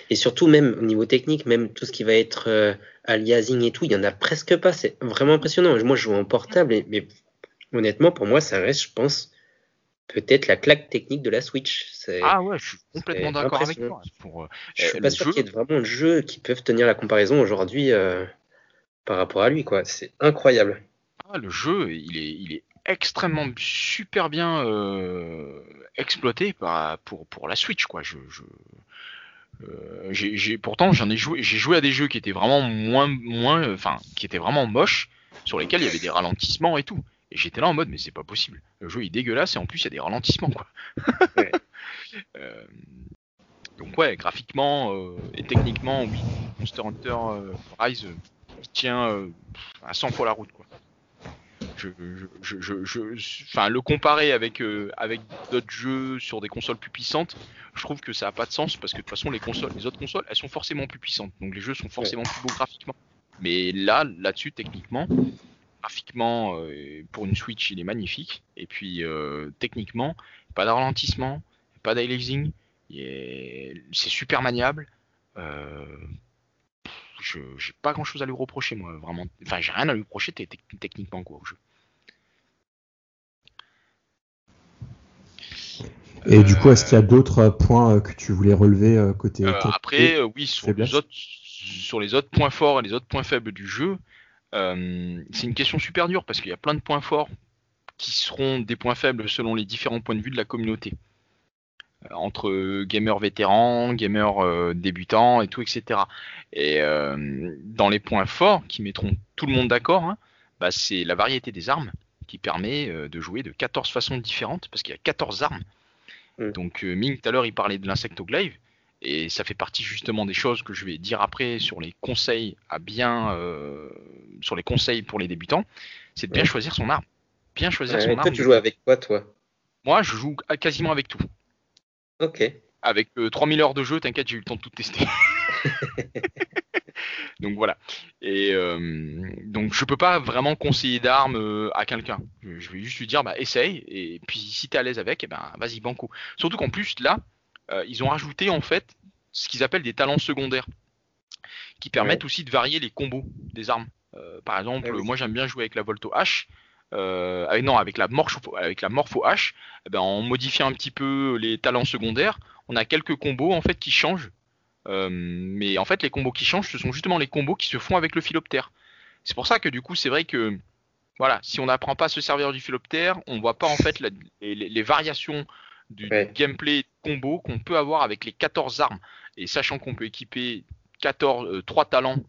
Et surtout, même au niveau technique, même tout ce qui va être euh, aliasing et tout, il y en a presque pas. C'est vraiment impressionnant. Moi, je joue en portable, mais honnêtement, pour moi, ça reste, je pense, peut-être la claque technique de la Switch. Ah ouais, je suis complètement d'accord avec toi. Pour, euh, je suis pas sûr qu'il y ait vraiment de jeux qui peuvent tenir la comparaison aujourd'hui euh, par rapport à lui. quoi. C'est incroyable. Ah, le jeu, il est, il est extrêmement super bien exploité pour, pour la Switch. quoi. Je, je, euh, j'ai, pourtant, j'en ai joué, j'ai joué à des jeux qui étaient vraiment moins, moins, enfin, qui étaient vraiment moches, sur lesquels il y avait des ralentissements et tout. Et j'étais là en mode, mais c'est pas possible. Le jeu est dégueulasse et en plus il y a des ralentissements, quoi. Euh, donc ouais, graphiquement euh, et techniquement, oui, Monster Hunter Rise tient à 100 fois la route, quoi je, je, je, enfin, le comparer avec, euh, avec d'autres jeux sur des consoles plus puissantes, je trouve que ça n'a pas de sens parce que de toute façon, les consoles, les autres consoles, elles sont forcément plus puissantes. Donc les jeux sont forcément plus beaux graphiquement. Mais là, là-dessus, techniquement, graphiquement, euh, pour une Switch, il est magnifique. Et puis, euh, techniquement, pas de ralentissement, pas d'aliasing, c'est super maniable. je j'ai pas grand chose à lui reprocher, moi, vraiment. Enfin, j'ai rien à lui reprocher techniquement, quoi, au jeu. Et du coup, est-ce qu'il y a d'autres points euh, que tu voulais relever euh, côté euh, Après, oui, sur les, autres, sur les, autres, points forts et les autres points faibles du jeu, c'est une question super dure parce qu'il y a plein de points forts qui seront des points faibles selon les différents points de vue de la communauté. entre gamers vétérans, gamers débutants et tout, etc. Et dans les points forts qui mettront tout le monde d'accord, hein, bah, c'est la variété des armes qui permet de jouer de 14 façons différentes parce qu'il y a 14 armes. Mm. Donc euh, Ming tout à l'heure il parlait de l'insectoglaive et ça fait partie justement des choses que je vais dire après sur les conseils à bien euh, sur les conseils pour les débutants, c'est de bien choisir son arme. Bien choisir son arme. Toi tu joues avec quoi toi? Moi je joue quasiment avec tout. Ok. Avec 3000 euh, heures de jeu, t'inquiète, j'ai eu le temps de tout tester. Donc voilà. Et euh, donc je peux pas vraiment conseiller d'armes euh, à quelqu'un. Je vais juste lui dire bah essaye et puis si t'es à l'aise avec, eh ben vas-y banco. Surtout qu'en plus là, euh, ils ont rajouté en fait ce qu'ils appellent des talents secondaires qui permettent aussi de varier les combos des armes. par exemple, moi j'aime bien jouer avec la Volto H. avec, non, avec la Morpho, avec la Morpho H, eh ben, en modifiant un petit peu les talents secondaires, on a quelques combos en fait qui changent mais en fait, les combos qui changent, ce sont justement les combos qui se font avec le philoptère. C'est pour ça que du coup, c'est vrai que voilà, si on n'apprend pas à se servir du philoptère, on voit pas en fait les, variations du, gameplay combo qu'on peut avoir avec les 14 armes. Et sachant qu'on peut équiper 14, 3 euh, talents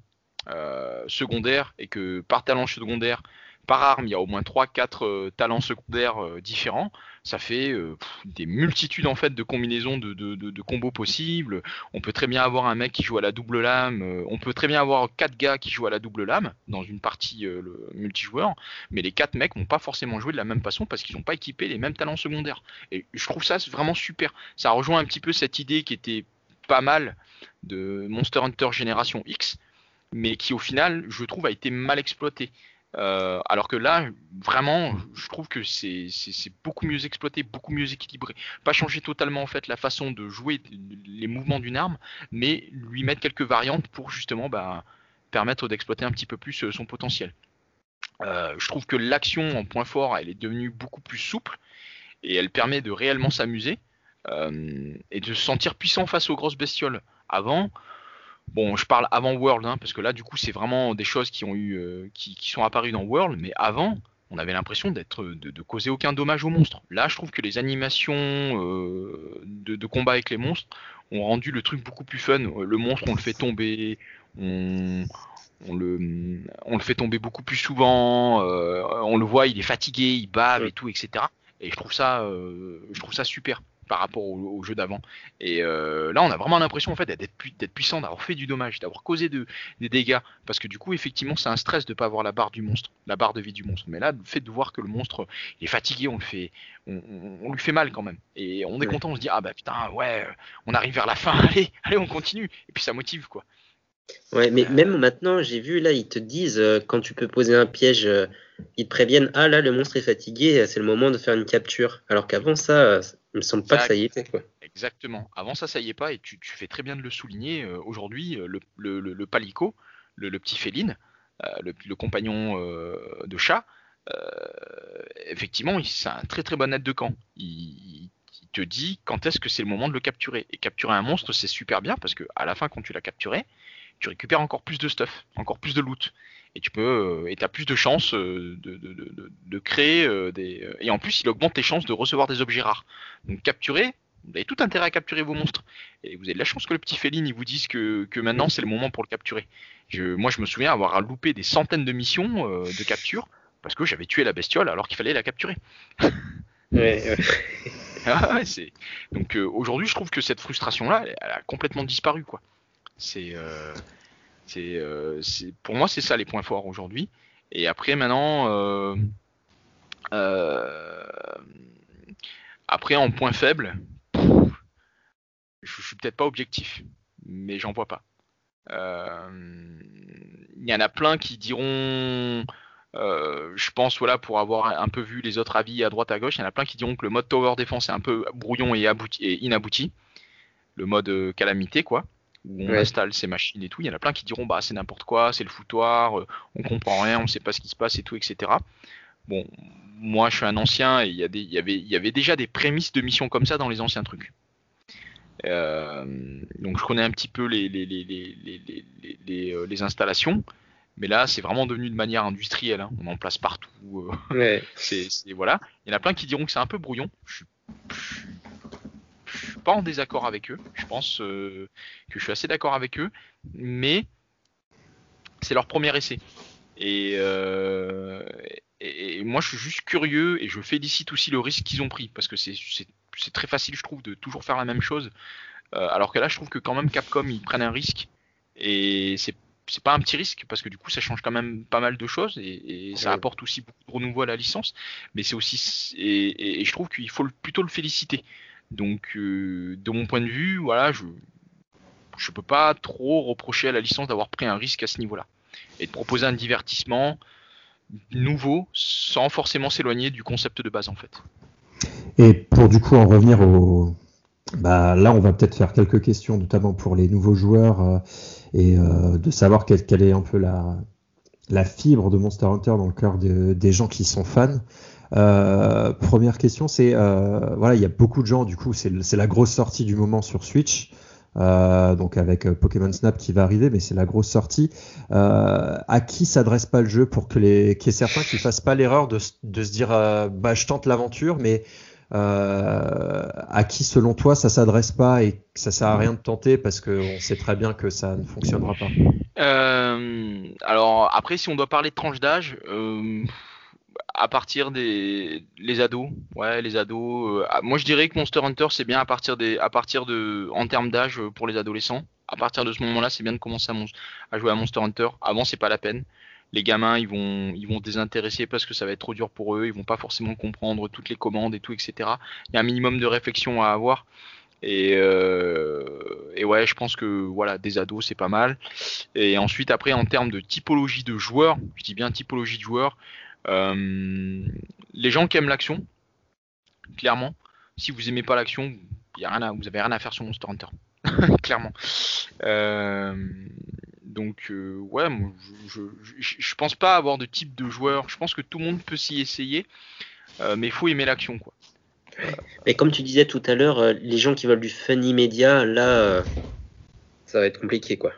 euh, secondaires et que par talent secondaire, par arme, il y a au moins 3-4 euh, talents secondaires euh, différents. Ça fait euh, des multitudes en fait de combinaisons de, combos possibles. On peut très bien avoir un mec qui joue à la double lame. on peut très bien avoir 4 gars qui jouent à la double lame dans une partie multijoueur. Mais les 4 mecs vont pas forcément jouer de la même façon parce qu'ils n'ont pas équipé les mêmes talents secondaires. Et je trouve ça vraiment super. Ça rejoint un petit peu cette idée qui était pas mal de Monster Hunter Génération X, mais qui au final, je trouve, a été mal exploité. Euh, alors que là, vraiment, je trouve que c'est beaucoup mieux exploité, beaucoup mieux équilibré. Pas changer totalement en fait la façon de jouer les mouvements d'une arme, mais lui mettre quelques variantes pour justement bah, permettre d'exploiter un petit peu plus euh, son potentiel. Euh, je trouve que l'action en point fort, elle est devenue beaucoup plus souple et elle permet de réellement s'amuser et de se sentir puissant face aux grosses bestioles. Avant, Bon, je parle avant World, hein, parce que là, du coup, c'est vraiment des choses qui ont eu, euh, qui, sont apparues dans World, mais avant, on avait l'impression d'être, de, causer aucun dommage aux monstres. Là, je trouve que les animations euh, de, combat avec les monstres ont rendu le truc beaucoup plus fun. Le monstre, on le fait tomber, on, le, on le fait tomber beaucoup plus souvent. Euh, on le voit, il est fatigué, il bave et tout, etc. Et je trouve ça, je trouve ça super par rapport au, jeu d'avant. Et euh, là, on a vraiment l'impression en fait d'être, puissant, d'avoir fait du dommage, d'avoir causé de, des dégâts, parce que du coup, effectivement, c'est un stress de pas avoir la barre du monstre, la barre de vie du monstre. Mais là, le fait de voir que le monstre est fatigué, on le fait, on, lui fait mal quand même. Et on est content, on se dit ah bah putain, ouais, on arrive vers la fin, allez, allez, on continue. Et puis ça motive quoi. Ouais, mais même maintenant, j'ai vu là, ils te disent euh, quand tu peux poser un piège, euh, ils te préviennent ah là, le monstre est fatigué, c'est le moment de faire une capture. Alors qu'avant ça, il me semble pas que ça y était, quoi. Exactement. Avant ça, ça y est pas, et tu, fais très bien de le souligner. Euh, aujourd'hui, euh, le, palico, le, petit féline, euh, le, compagnon de chat, effectivement, c'est un très très bon aide de camp. Il, te dit quand est-ce que c'est le moment de le capturer. Et capturer un monstre, c'est super bien parce que à la fin, quand tu l'as capturé, tu récupères encore plus de stuff, encore plus de loot et tu peux et as plus de chances de, de, créer des et en plus il augmente tes chances de recevoir des objets rares. Donc capturer, vous avez tout intérêt à capturer vos monstres et vous avez de la chance que le petit féline il vous dise que, que maintenant c'est le moment pour le capturer. Je, moi je me souviens avoir loupé des centaines de missions de capture parce que j'avais tué la bestiole alors qu'il fallait la capturer. ouais, ah, donc aujourd'hui je trouve que cette frustration là elle, a complètement disparu quoi. C'est euh, c'est, pour moi, c'est ça les points forts aujourd'hui. Et après, maintenant, euh, euh, après en point faible, je, suis peut-être pas objectif, mais j'en vois pas. Il y en a plein qui diront, je pense, voilà, pour avoir un peu vu les autres avis à droite à gauche, il y en a plein qui diront que le mode tower defense est un peu brouillon et inabouti, le mode calamité, quoi où on installe ces machines et tout. Il y en a plein qui diront bah c'est n'importe quoi, c'est le foutoir, euh, on comprend rien, on ne sait pas ce qui se passe et tout, etc. Bon, moi je suis un ancien et il y, des, il y, avait, il y avait déjà des prémices de missions comme ça dans les anciens trucs. Euh, donc je connais un petit peu les, les, les, les, euh, les installations, mais là c'est vraiment devenu de manière industrielle. Hein. On en place partout. Ouais. c'est, voilà. Il y en a plein qui diront que c'est un peu brouillon. Je suis je suis pas en désaccord avec eux. Je pense euh, que je suis assez d'accord avec eux, mais c'est leur premier essai. Euh, et, moi, je suis juste curieux et je félicite aussi le risque qu'ils ont pris parce que c'est très facile, je trouve, de toujours faire la même chose. Euh, alors que là, je trouve que quand même Capcom ils prennent un risque et c'est c'est pas un petit risque parce que du coup ça change quand même pas mal de choses et, ça apporte aussi beaucoup de renouveau à la licence mais c'est aussi et, et, je trouve qu'il faut plutôt le féliciter donc, euh, de mon point de vue, voilà, je, je peux pas trop reprocher à la licence d'avoir pris un risque à ce niveau-là et de proposer un divertissement nouveau sans forcément s'éloigner du concept de base en fait. Et pour du coup en revenir au, bah, là on va peut-être faire quelques questions notamment pour les nouveaux joueurs euh, et euh, de savoir quelle, quelle, est un peu la, la fibre de Monster Hunter dans le cœur de, des gens qui sont fans. Euh, première question, c'est euh, voilà, il y a beaucoup de gens, du coup, c'est la grosse sortie du moment sur Switch. Euh, donc avec Pokémon Snap qui va arriver, mais c'est la grosse sortie. À qui s'adresse pas le jeu pour que les, qu'il y ait certains qui fassent pas l'erreur de, de, se dire bah je tente l'aventure, mais à qui selon toi ça s'adresse pas et que ça sert à rien de tenter parce qu'on sait très bien que ça ne fonctionnera pas? alors après si on doit parler de tranche d'âge à partir des les ados, ouais, les ados. Euh, ah, moi, je dirais que Monster Hunter, c'est bien à partir des, à partir de, en termes d'âge euh, pour les adolescents. À partir de ce moment-là, c'est bien de commencer à, à, jouer à Monster Hunter. Avant, c'est pas la peine. Les gamins, ils vont, ils vont désintéresser parce que ça va être trop dur pour eux. Ils vont pas forcément comprendre toutes les commandes et tout, etc. Il y a un minimum de réflexion à avoir. Et, euh, et ouais, je pense que voilà, des ados, c'est pas mal. Et ensuite, après, en termes de typologie de joueurs, je dis bien typologie de joueurs, les gens qui aiment l'action, clairement, si vous aimez pas l'action, y a rien à, vous avez rien à faire sur Monster Hunter, clairement. Euh, donc euh, ouais, je, je, pense pas avoir de type de joueur. Je pense que tout le monde peut s'y essayer, mais il faut aimer l'action quoi. Mais comme tu disais tout à l'heure, les gens qui veulent du fun immédiat, là, ça va être compliqué quoi.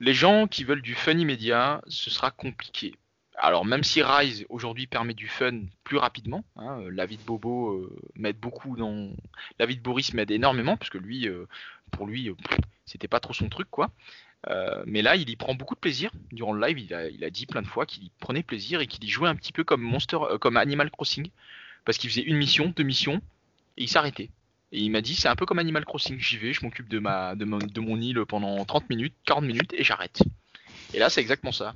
Les gens qui veulent du fun immédiat, ce sera compliqué alors même si Rise aujourd'hui permet du fun plus rapidement, hein, euh, la vie de Bobo euh, m'aide beaucoup dans, la vie de Boris m'aide énormément parce que lui, euh, pour lui, c'était pas trop son truc quoi. mais là, il y prend beaucoup de plaisir. Durant le live, il a, dit plein de fois qu'il y prenait plaisir et qu'il y jouait un petit peu comme Monster, comme Animal Crossing, parce qu'il faisait une mission, deux missions, et il s'arrêtait. Et il m'a dit, c'est un peu comme Animal Crossing, j'y vais, je m'occupe de, ma, de, de mon île pendant 30 minutes, 40 minutes, et j'arrête. Et là, c'est exactement ça.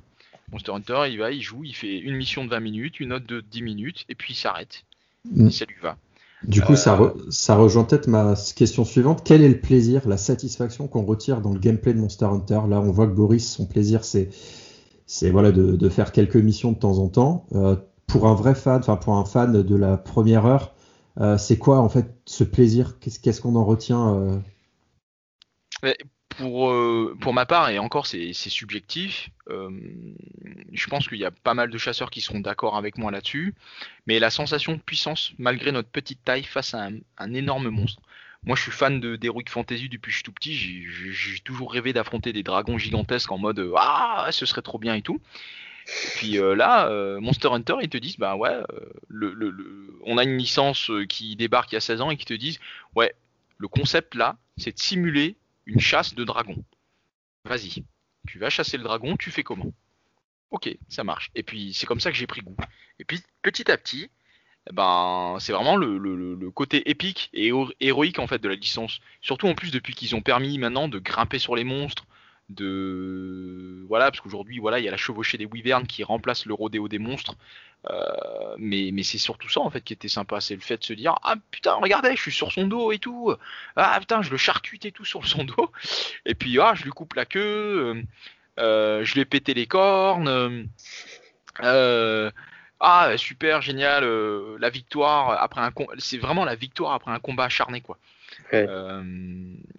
Monster Hunter, il va, il joue, il fait une mission de 20 minutes, une autre de 10 minutes, et puis il s'arrête. Mm. Et ça lui va. Du coup, ça, euh, ça rejoint peut-être ma question suivante. Quel est le plaisir, la satisfaction qu'on retire dans le gameplay de Monster Hunter? Là, on voit que Boris, son plaisir, c'est c'est voilà de, de, faire quelques missions de temps en temps. Euh, pour un vrai fan, enfin pour un fan de la première heure, euh, c'est quoi en fait ce plaisir? Qu'est-ce qu'on en retient pour, euh, pour ma part, et encore c'est subjectif, euh, je pense qu'il y a pas mal de chasseurs qui seront d'accord avec moi là-dessus, mais la sensation de puissance, malgré notre petite taille, face à un, énorme monstre. Moi je suis fan d'Heroic Fantasy depuis que je suis tout petit, j'ai toujours rêvé d'affronter des dragons gigantesques en mode Ah, ce serait trop bien et tout. Puis euh, là, Monster Hunter, ils te disent Bah ouais, le, le, on a une licence qui débarque il y a 16 ans et qui te disent Ouais, le concept là, c'est de simuler une chasse de dragon. Vas-y, tu vas chasser le dragon, tu fais comment? Ok, ça marche. Et puis c'est comme ça que j'ai pris goût. Et puis petit à petit, eh ben c'est vraiment le, côté épique et héroïque en fait de la licence. Surtout en plus depuis qu'ils ont permis maintenant de grimper sur les monstres, de voilà parce qu'aujourd'hui voilà il y a la chevauchée des wyverns qui remplace le rodéo des monstres. Euh, mais, mais c'est surtout ça en fait qui était sympa, c'est le fait de se dire ah putain regardez je suis sur son dos et tout, ah putain je le charcute et tout sur son dos, et puis ah je lui coupe la queue, euh, euh, je lui ai pété les cornes, ah super génial la victoire après un c'est vraiment la victoire après un combat acharné quoi. Euh,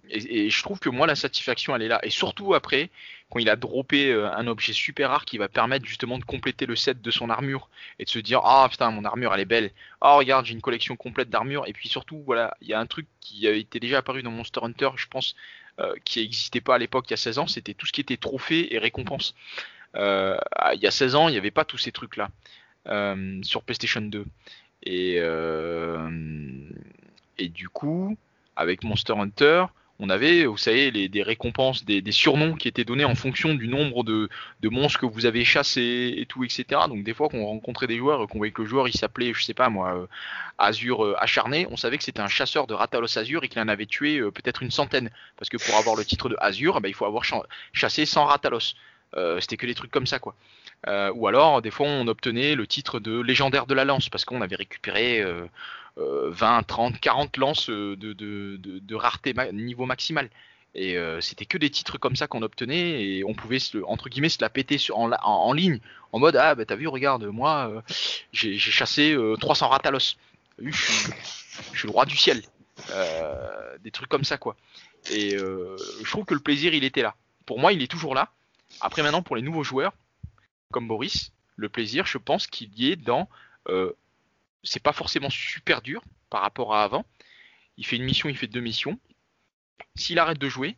et, je trouve que moi la satisfaction elle est là. Et surtout après, quand il a droppé euh, un objet super rare qui va permettre justement de compléter le set de son armure et de se dire ah putain mon armure elle est belle. Oh regarde j'ai une collection complète d'armure. Et puis surtout voilà il y a un truc qui été déjà apparu dans Monster Hunter je pense euh, qui n'existait pas à l'époque il y a 16 ans, c'était tout ce qui était trophée et récompense. il y a 16 ans il n'y avait pas tous ces trucs là sur PlayStation 2. Et, et du coup, avec Monster Hunter, on avait, vous savez, les, des récompenses, des, surnoms qui étaient donnés en fonction du nombre de, monstres que vous avez chassés et tout, etc. Donc des fois qu'on rencontrait des joueurs, qu'on voyait que le joueur il s'appelait, je sais pas moi, euh, Azur euh, acharné, on savait que c'était un chasseur de Ratalos Azur et qu'il en avait tué euh, peut-être une centaine. Parce que pour avoir le titre de Azur, eh ben, il faut avoir chassé 100 Ratalos. c'était que des trucs comme ça quoi. ou alors des fois on obtenait le titre de légendaire de la lance parce qu'on avait récupéré 20, 30, 40 lances euh, de, rareté niveau maximal. Et euh, c'était que des titres comme ça qu'on obtenait et on pouvait se, entre guillemets se la péter en, ligne en mode ah bah t'as vu regarde moi euh, j'ai chassé 300 ratalos. Je suis, je suis le roi du ciel. des trucs comme ça quoi. Et je trouve que le plaisir il était là. Pour moi il est toujours là. Après maintenant pour les nouveaux joueurs comme Boris, le plaisir je pense qu'il y est dans c'est pas forcément super dur par rapport à avant. Il fait une mission, il fait deux missions. S'il arrête de jouer,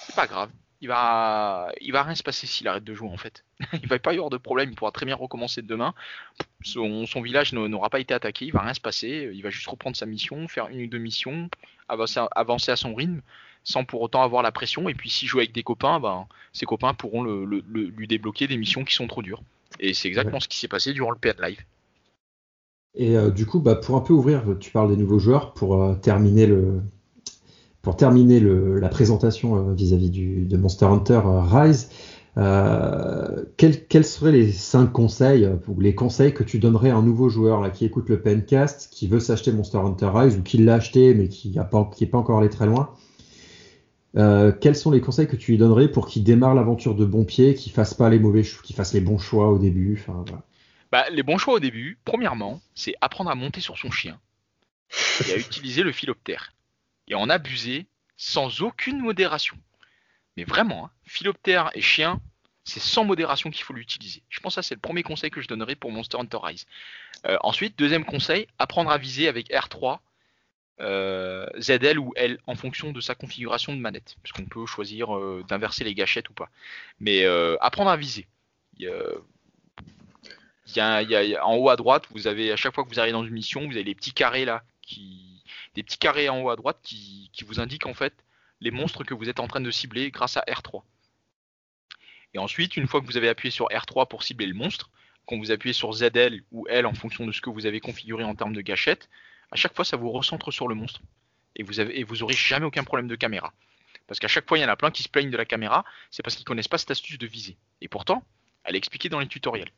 c'est pas grave. Il va, il va rien se passer s'il arrête de jouer en fait. il va pas y avoir de problème. Il pourra très bien recommencer demain. Son, son village n'aura pas été attaqué. Il va rien se passer. Il va juste reprendre sa mission, faire une ou deux missions, avancer, avancer à son rythme, sans pour autant avoir la pression. Et puis s'il joue avec des copains, ben, ses copains pourront lui débloquer des missions qui sont trop dures. Et c'est exactement ce qui s'est passé durant le PN Live. Et euh, du coup, bah, pour un peu ouvrir, tu parles des nouveaux joueurs pour euh, terminer la présentation euh, vis-à-vis -vis de Monster Hunter Rise. Quels, seraient les cinq conseils ou les conseils que tu donnerais à un nouveau joueur qui écoute le Pencast, qui veut s'acheter Monster Hunter Rise ou qui l'a acheté mais qui n'est pas, encore allé très loin quels sont les conseils que tu lui donnerais pour qu'il démarre l'aventure de bon pied, qu'il fasse pas les mauvais, qu'il fasse les bons choix au début. Bah, les bons choix au début, premièrement, c'est apprendre à monter sur son chien et à utiliser le philoptère. Et en abuser sans aucune modération. Mais vraiment, hein, philoptère et chien, c'est sans modération qu'il faut l'utiliser. Je pense que ça c'est le premier conseil que je donnerai pour Monster Hunter Rise. Euh, ensuite, deuxième conseil, apprendre à viser avec R3, euh, ZL ou L en fonction de sa configuration de manette. Parce qu'on peut choisir euh, d'inverser les gâchettes ou pas. Mais apprendre à viser en haut à droite, vous avez à chaque fois que vous arrivez dans une mission, vous avez les petits carrés là, qui, des petits carrés en haut à droite qui, vous indiquent en fait les monstres que vous êtes en train de cibler grâce à R3. Et ensuite, une fois que vous avez appuyé sur R3 pour cibler le monstre, quand vous appuyez sur ZL ou L en fonction de ce que vous avez configuré en termes de gâchette, à chaque fois ça vous recentre sur le monstre. Et vous, avez, et vous aurez jamais aucun problème de caméra. Parce qu'à chaque fois, il y en a plein qui se plaignent de la caméra, c'est parce qu'ils connaissent pas cette astuce de viser. Et pourtant, elle est expliquée dans les tutoriels.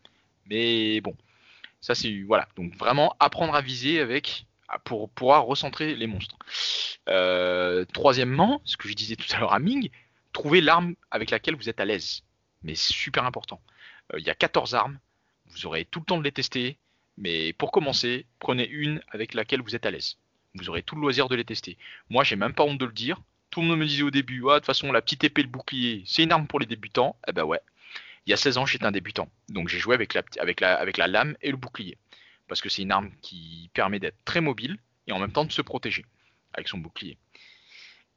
Mais bon, ça c'est voilà. Donc vraiment apprendre à viser avec pour pouvoir recentrer les monstres. Euh, troisièmement, ce que je disais tout à l'heure à Ming, trouver l'arme avec laquelle vous êtes à l'aise. Mais super important. Euh, il y a 14 armes, vous aurez tout le temps de les tester, mais pour commencer, prenez une avec laquelle vous êtes à l'aise. Vous aurez tout le loisir de les tester. Moi, j'ai même pas honte de le dire. Tout le monde me disait au début, ah, de toute façon, la petite épée, le bouclier, c'est une arme pour les débutants. Eh ben ouais, il y a 16 ans, j'étais un débutant. Donc j'ai joué avec la, lame et le bouclier. Parce que c'est une arme qui permet d'être très mobile et en même temps de se protéger avec son bouclier.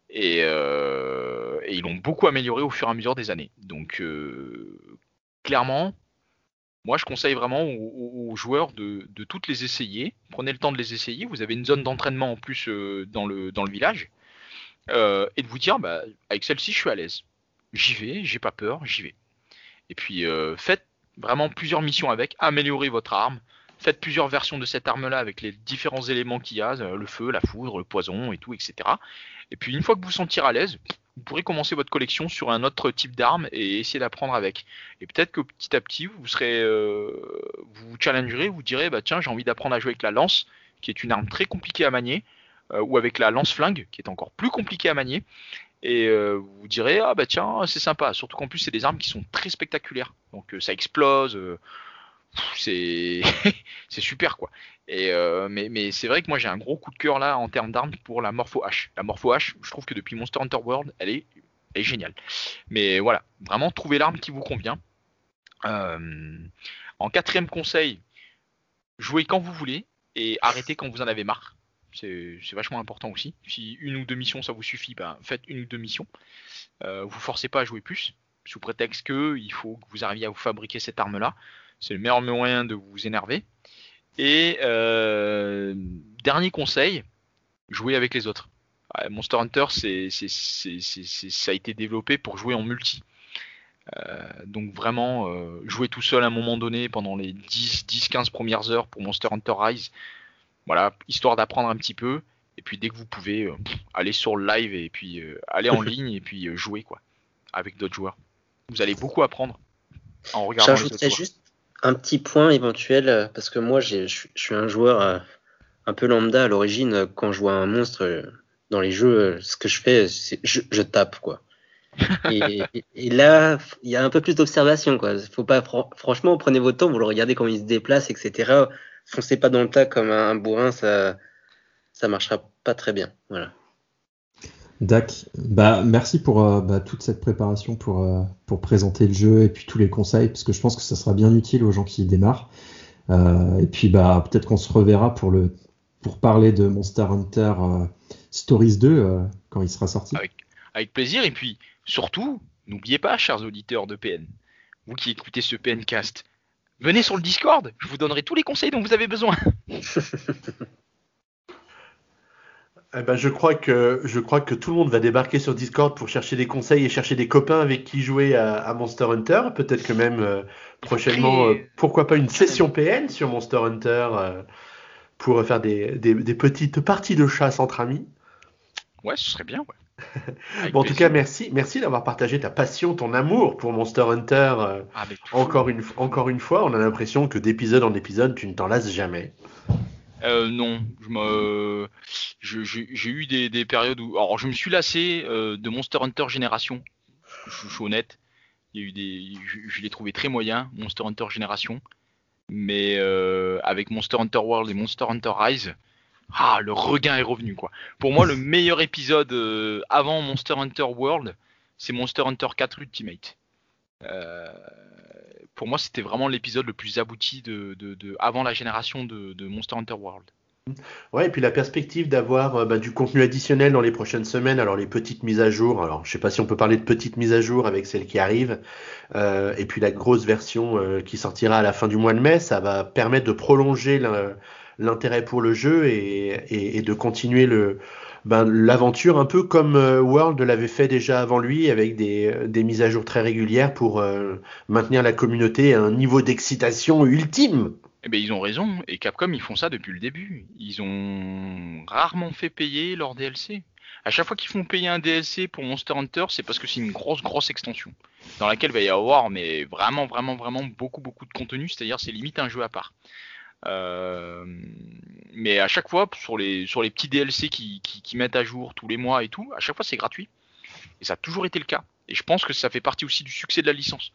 Et, euh, ils l'ont beaucoup amélioré au fur et à mesure des années. Donc euh, clairement, moi je conseille vraiment aux, joueurs de, toutes les essayer. Prenez le temps de les essayer. Vous avez une zone d'entraînement en plus euh, dans, le, dans le village. et de vous dire, bah, avec celle-ci, je suis à l'aise. J'y vais, j'ai pas peur, j'y vais. Et puis euh, faites vraiment plusieurs missions avec, améliorez votre arme, faites plusieurs versions de cette arme-là avec les différents éléments qu'il y a, euh, le feu, la foudre, le poison et tout, etc. Et puis une fois que vous vous sentirez à l'aise, vous pourrez commencer votre collection sur un autre type d'arme et essayer d'apprendre avec. Et peut-être que petit à petit, vous serez, euh, vous, challengerez, vous direz, bah tiens, j'ai envie d'apprendre à jouer avec la lance, qui est une arme très compliquée à manier, ou avec la lance-flingue, qui est encore plus compliquée à manier et euh, vous direz ah bah tiens c'est sympa. Surtout qu'en plus c'est des armes qui sont très spectaculaires. Donc euh, ça explose euh, c'est c'est super quoi. Mais, c'est vrai que moi j'ai un gros coup de cœur là en termes d'armes pour la Morpho H. La Morpho H je trouve que depuis Monster Hunter World elle est, elle est géniale. Mais voilà vraiment trouver l'arme qui vous convient. En quatrième conseil jouez quand vous voulez et arrêtez quand vous en avez marre c'est vachement important aussi. Si une ou deux missions ça vous suffit, ben, faites une ou deux missions. Euh, vous forcez pas à jouer plus, sous prétexte que il faut que vous arriviez à vous fabriquer cette arme-là. C'est le meilleur moyen de vous énerver. Et euh, dernier conseil, jouer avec les autres. Monster Hunter, c'est, ça a été développé pour jouer en multi. Euh, donc vraiment, euh, jouer tout seul à un moment donné pendant les 10-15 premières heures pour Monster Hunter Rise, voilà, histoire d'apprendre un petit peu. Et puis dès que vous pouvez, euh, aller sur le live et puis euh, aller en ligne et puis euh, jouer quoi, avec d'autres joueurs. Vous allez beaucoup apprendre en regardant. J'ajouterais juste un petit point éventuel parce que moi je suis un joueur un peu lambda à l'origine. Quand je vois un monstre, dans les jeux, ce que je fais, c'est je, je tape quoi. Et, et, là, il y a un peu plus d'observation quoi. Faut pas franchement, prenez votre temps, vous le regardez comment il se déplace, etc. Foncez pas dans le tas comme un, bourrin, ça ça marchera pas très bien. Voilà. Dac, bah merci pour euh, bah, toute cette préparation pour, euh, pour présenter le jeu et puis tous les conseils, parce que je pense que ça sera bien utile aux gens qui démarrent. Euh, et puis bah peut-être qu'on se reverra pour le pour parler de Monster Hunter Stories 2 quand il sera sorti. Avec, avec plaisir et puis surtout n'oubliez pas, chers auditeurs de PN, vous qui écoutez ce PNcast, venez sur le Discord, je vous donnerai tous les conseils dont vous avez besoin. Eh ben, je crois que je crois que tout le monde va débarquer sur Discord pour chercher des conseils et chercher des copains avec qui jouer à, Monster Hunter. Peut-être que même euh, prochainement, euh, pourquoi pas une session PN sur Monster Hunter euh, pour faire des, des, petites parties de chasse entre amis. Ouais, ce serait bien. Ouais. Bon, en tout cas, merci, merci d'avoir partagé ta passion, ton amour pour Monster Hunter. Ah, encore une encore une fois, on a l'impression que d'épisode en épisode, tu ne t'en lasses jamais. Euh, non, je j'ai eu des, périodes où, alors je me suis lassé euh, de Monster Hunter Génération. Je, suis honnête, il y a eu des, je, l'ai trouvé très moyen Monster Hunter Génération, mais euh, avec Monster Hunter World et Monster Hunter Rise, ah le regain est revenu quoi. Pour moi, le meilleur épisode avant Monster Hunter World, c'est Monster Hunter 4 Ultimate. Euh, pour moi, c'était vraiment l'épisode le plus abouti de, avant la génération de, Monster Hunter World. Ouais, et puis la perspective d'avoir euh, bah, du contenu additionnel dans les prochaines semaines, alors les petites mises à jour, alors je sais pas si on peut parler de petites mises à jour avec celles qui arrivent, euh, et puis la grosse version euh, qui sortira à la fin du mois de mai, ça va permettre de prolonger l'intérêt pour le jeu et de continuer ben, l'aventure un peu comme euh, World l'avait fait déjà avant lui avec des, des, mises à jour très régulières pour euh, maintenir la communauté à un niveau d'excitation ultime. Eh ben, ils ont raison, et Capcom ils font ça depuis le début. Ils ont rarement fait payer leur DLC. À chaque fois qu'ils font payer un DLC pour Monster Hunter, c'est parce que c'est une grosse grosse extension dans laquelle il va y avoir mais vraiment vraiment vraiment beaucoup beaucoup de contenu, c'est-à-dire c'est limite un jeu à part. Euh, mais à chaque fois, sur les, sur les petits DLC qui, qui, mettent à jour tous les mois et tout, à chaque fois c'est gratuit. Et ça a toujours été le cas. Et je pense que ça fait partie aussi du succès de la licence.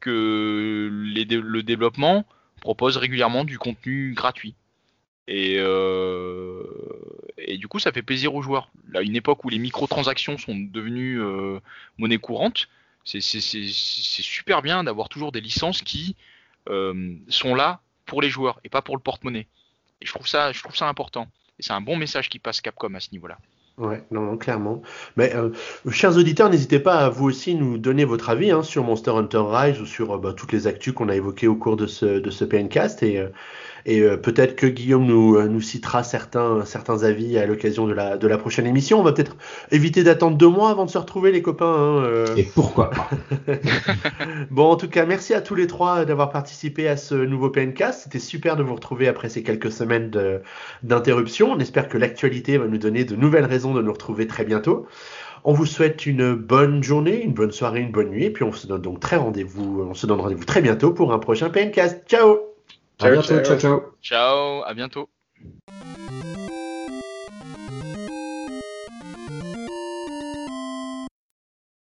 Que le développement propose régulièrement du contenu gratuit. Et, euh, et du coup, ça fait plaisir aux joueurs. Là, une époque où les microtransactions sont devenues euh, monnaie courante, c'est super bien d'avoir toujours des licences qui sont là pour les joueurs et pas pour le porte-monnaie. Et je trouve ça, je trouve ça important. Et c'est un bon message qui passe Capcom à ce niveau-là. Ouais, non, non, clairement. Mais euh, chers auditeurs, n'hésitez pas à vous aussi nous donner votre avis hein, sur Monster Hunter Rise ou sur euh, bah, toutes les actus qu'on a évoquées au cours de ce, de ce PNcast. Et, euh, et euh, peut-être que Guillaume nous, euh, nous citera certains, certains avis à l'occasion de la, de la prochaine émission. On va peut-être éviter d'attendre deux mois avant de se retrouver, les copains. Hein, euh. Et pourquoi pas Bon, en tout cas, merci à tous les trois d'avoir participé à ce nouveau PNcast. C'était super de vous retrouver après ces quelques semaines d'interruption. On espère que l'actualité va nous donner de nouvelles raisons de nous retrouver très bientôt. On vous souhaite une bonne journée, une bonne soirée, une bonne nuit, et puis on se donne donc très rendez-vous, on se donne rendez-vous très bientôt pour un prochain PNcast. Ciao Ciao, à bientôt, ciao, ciao. Ciao, à bientôt.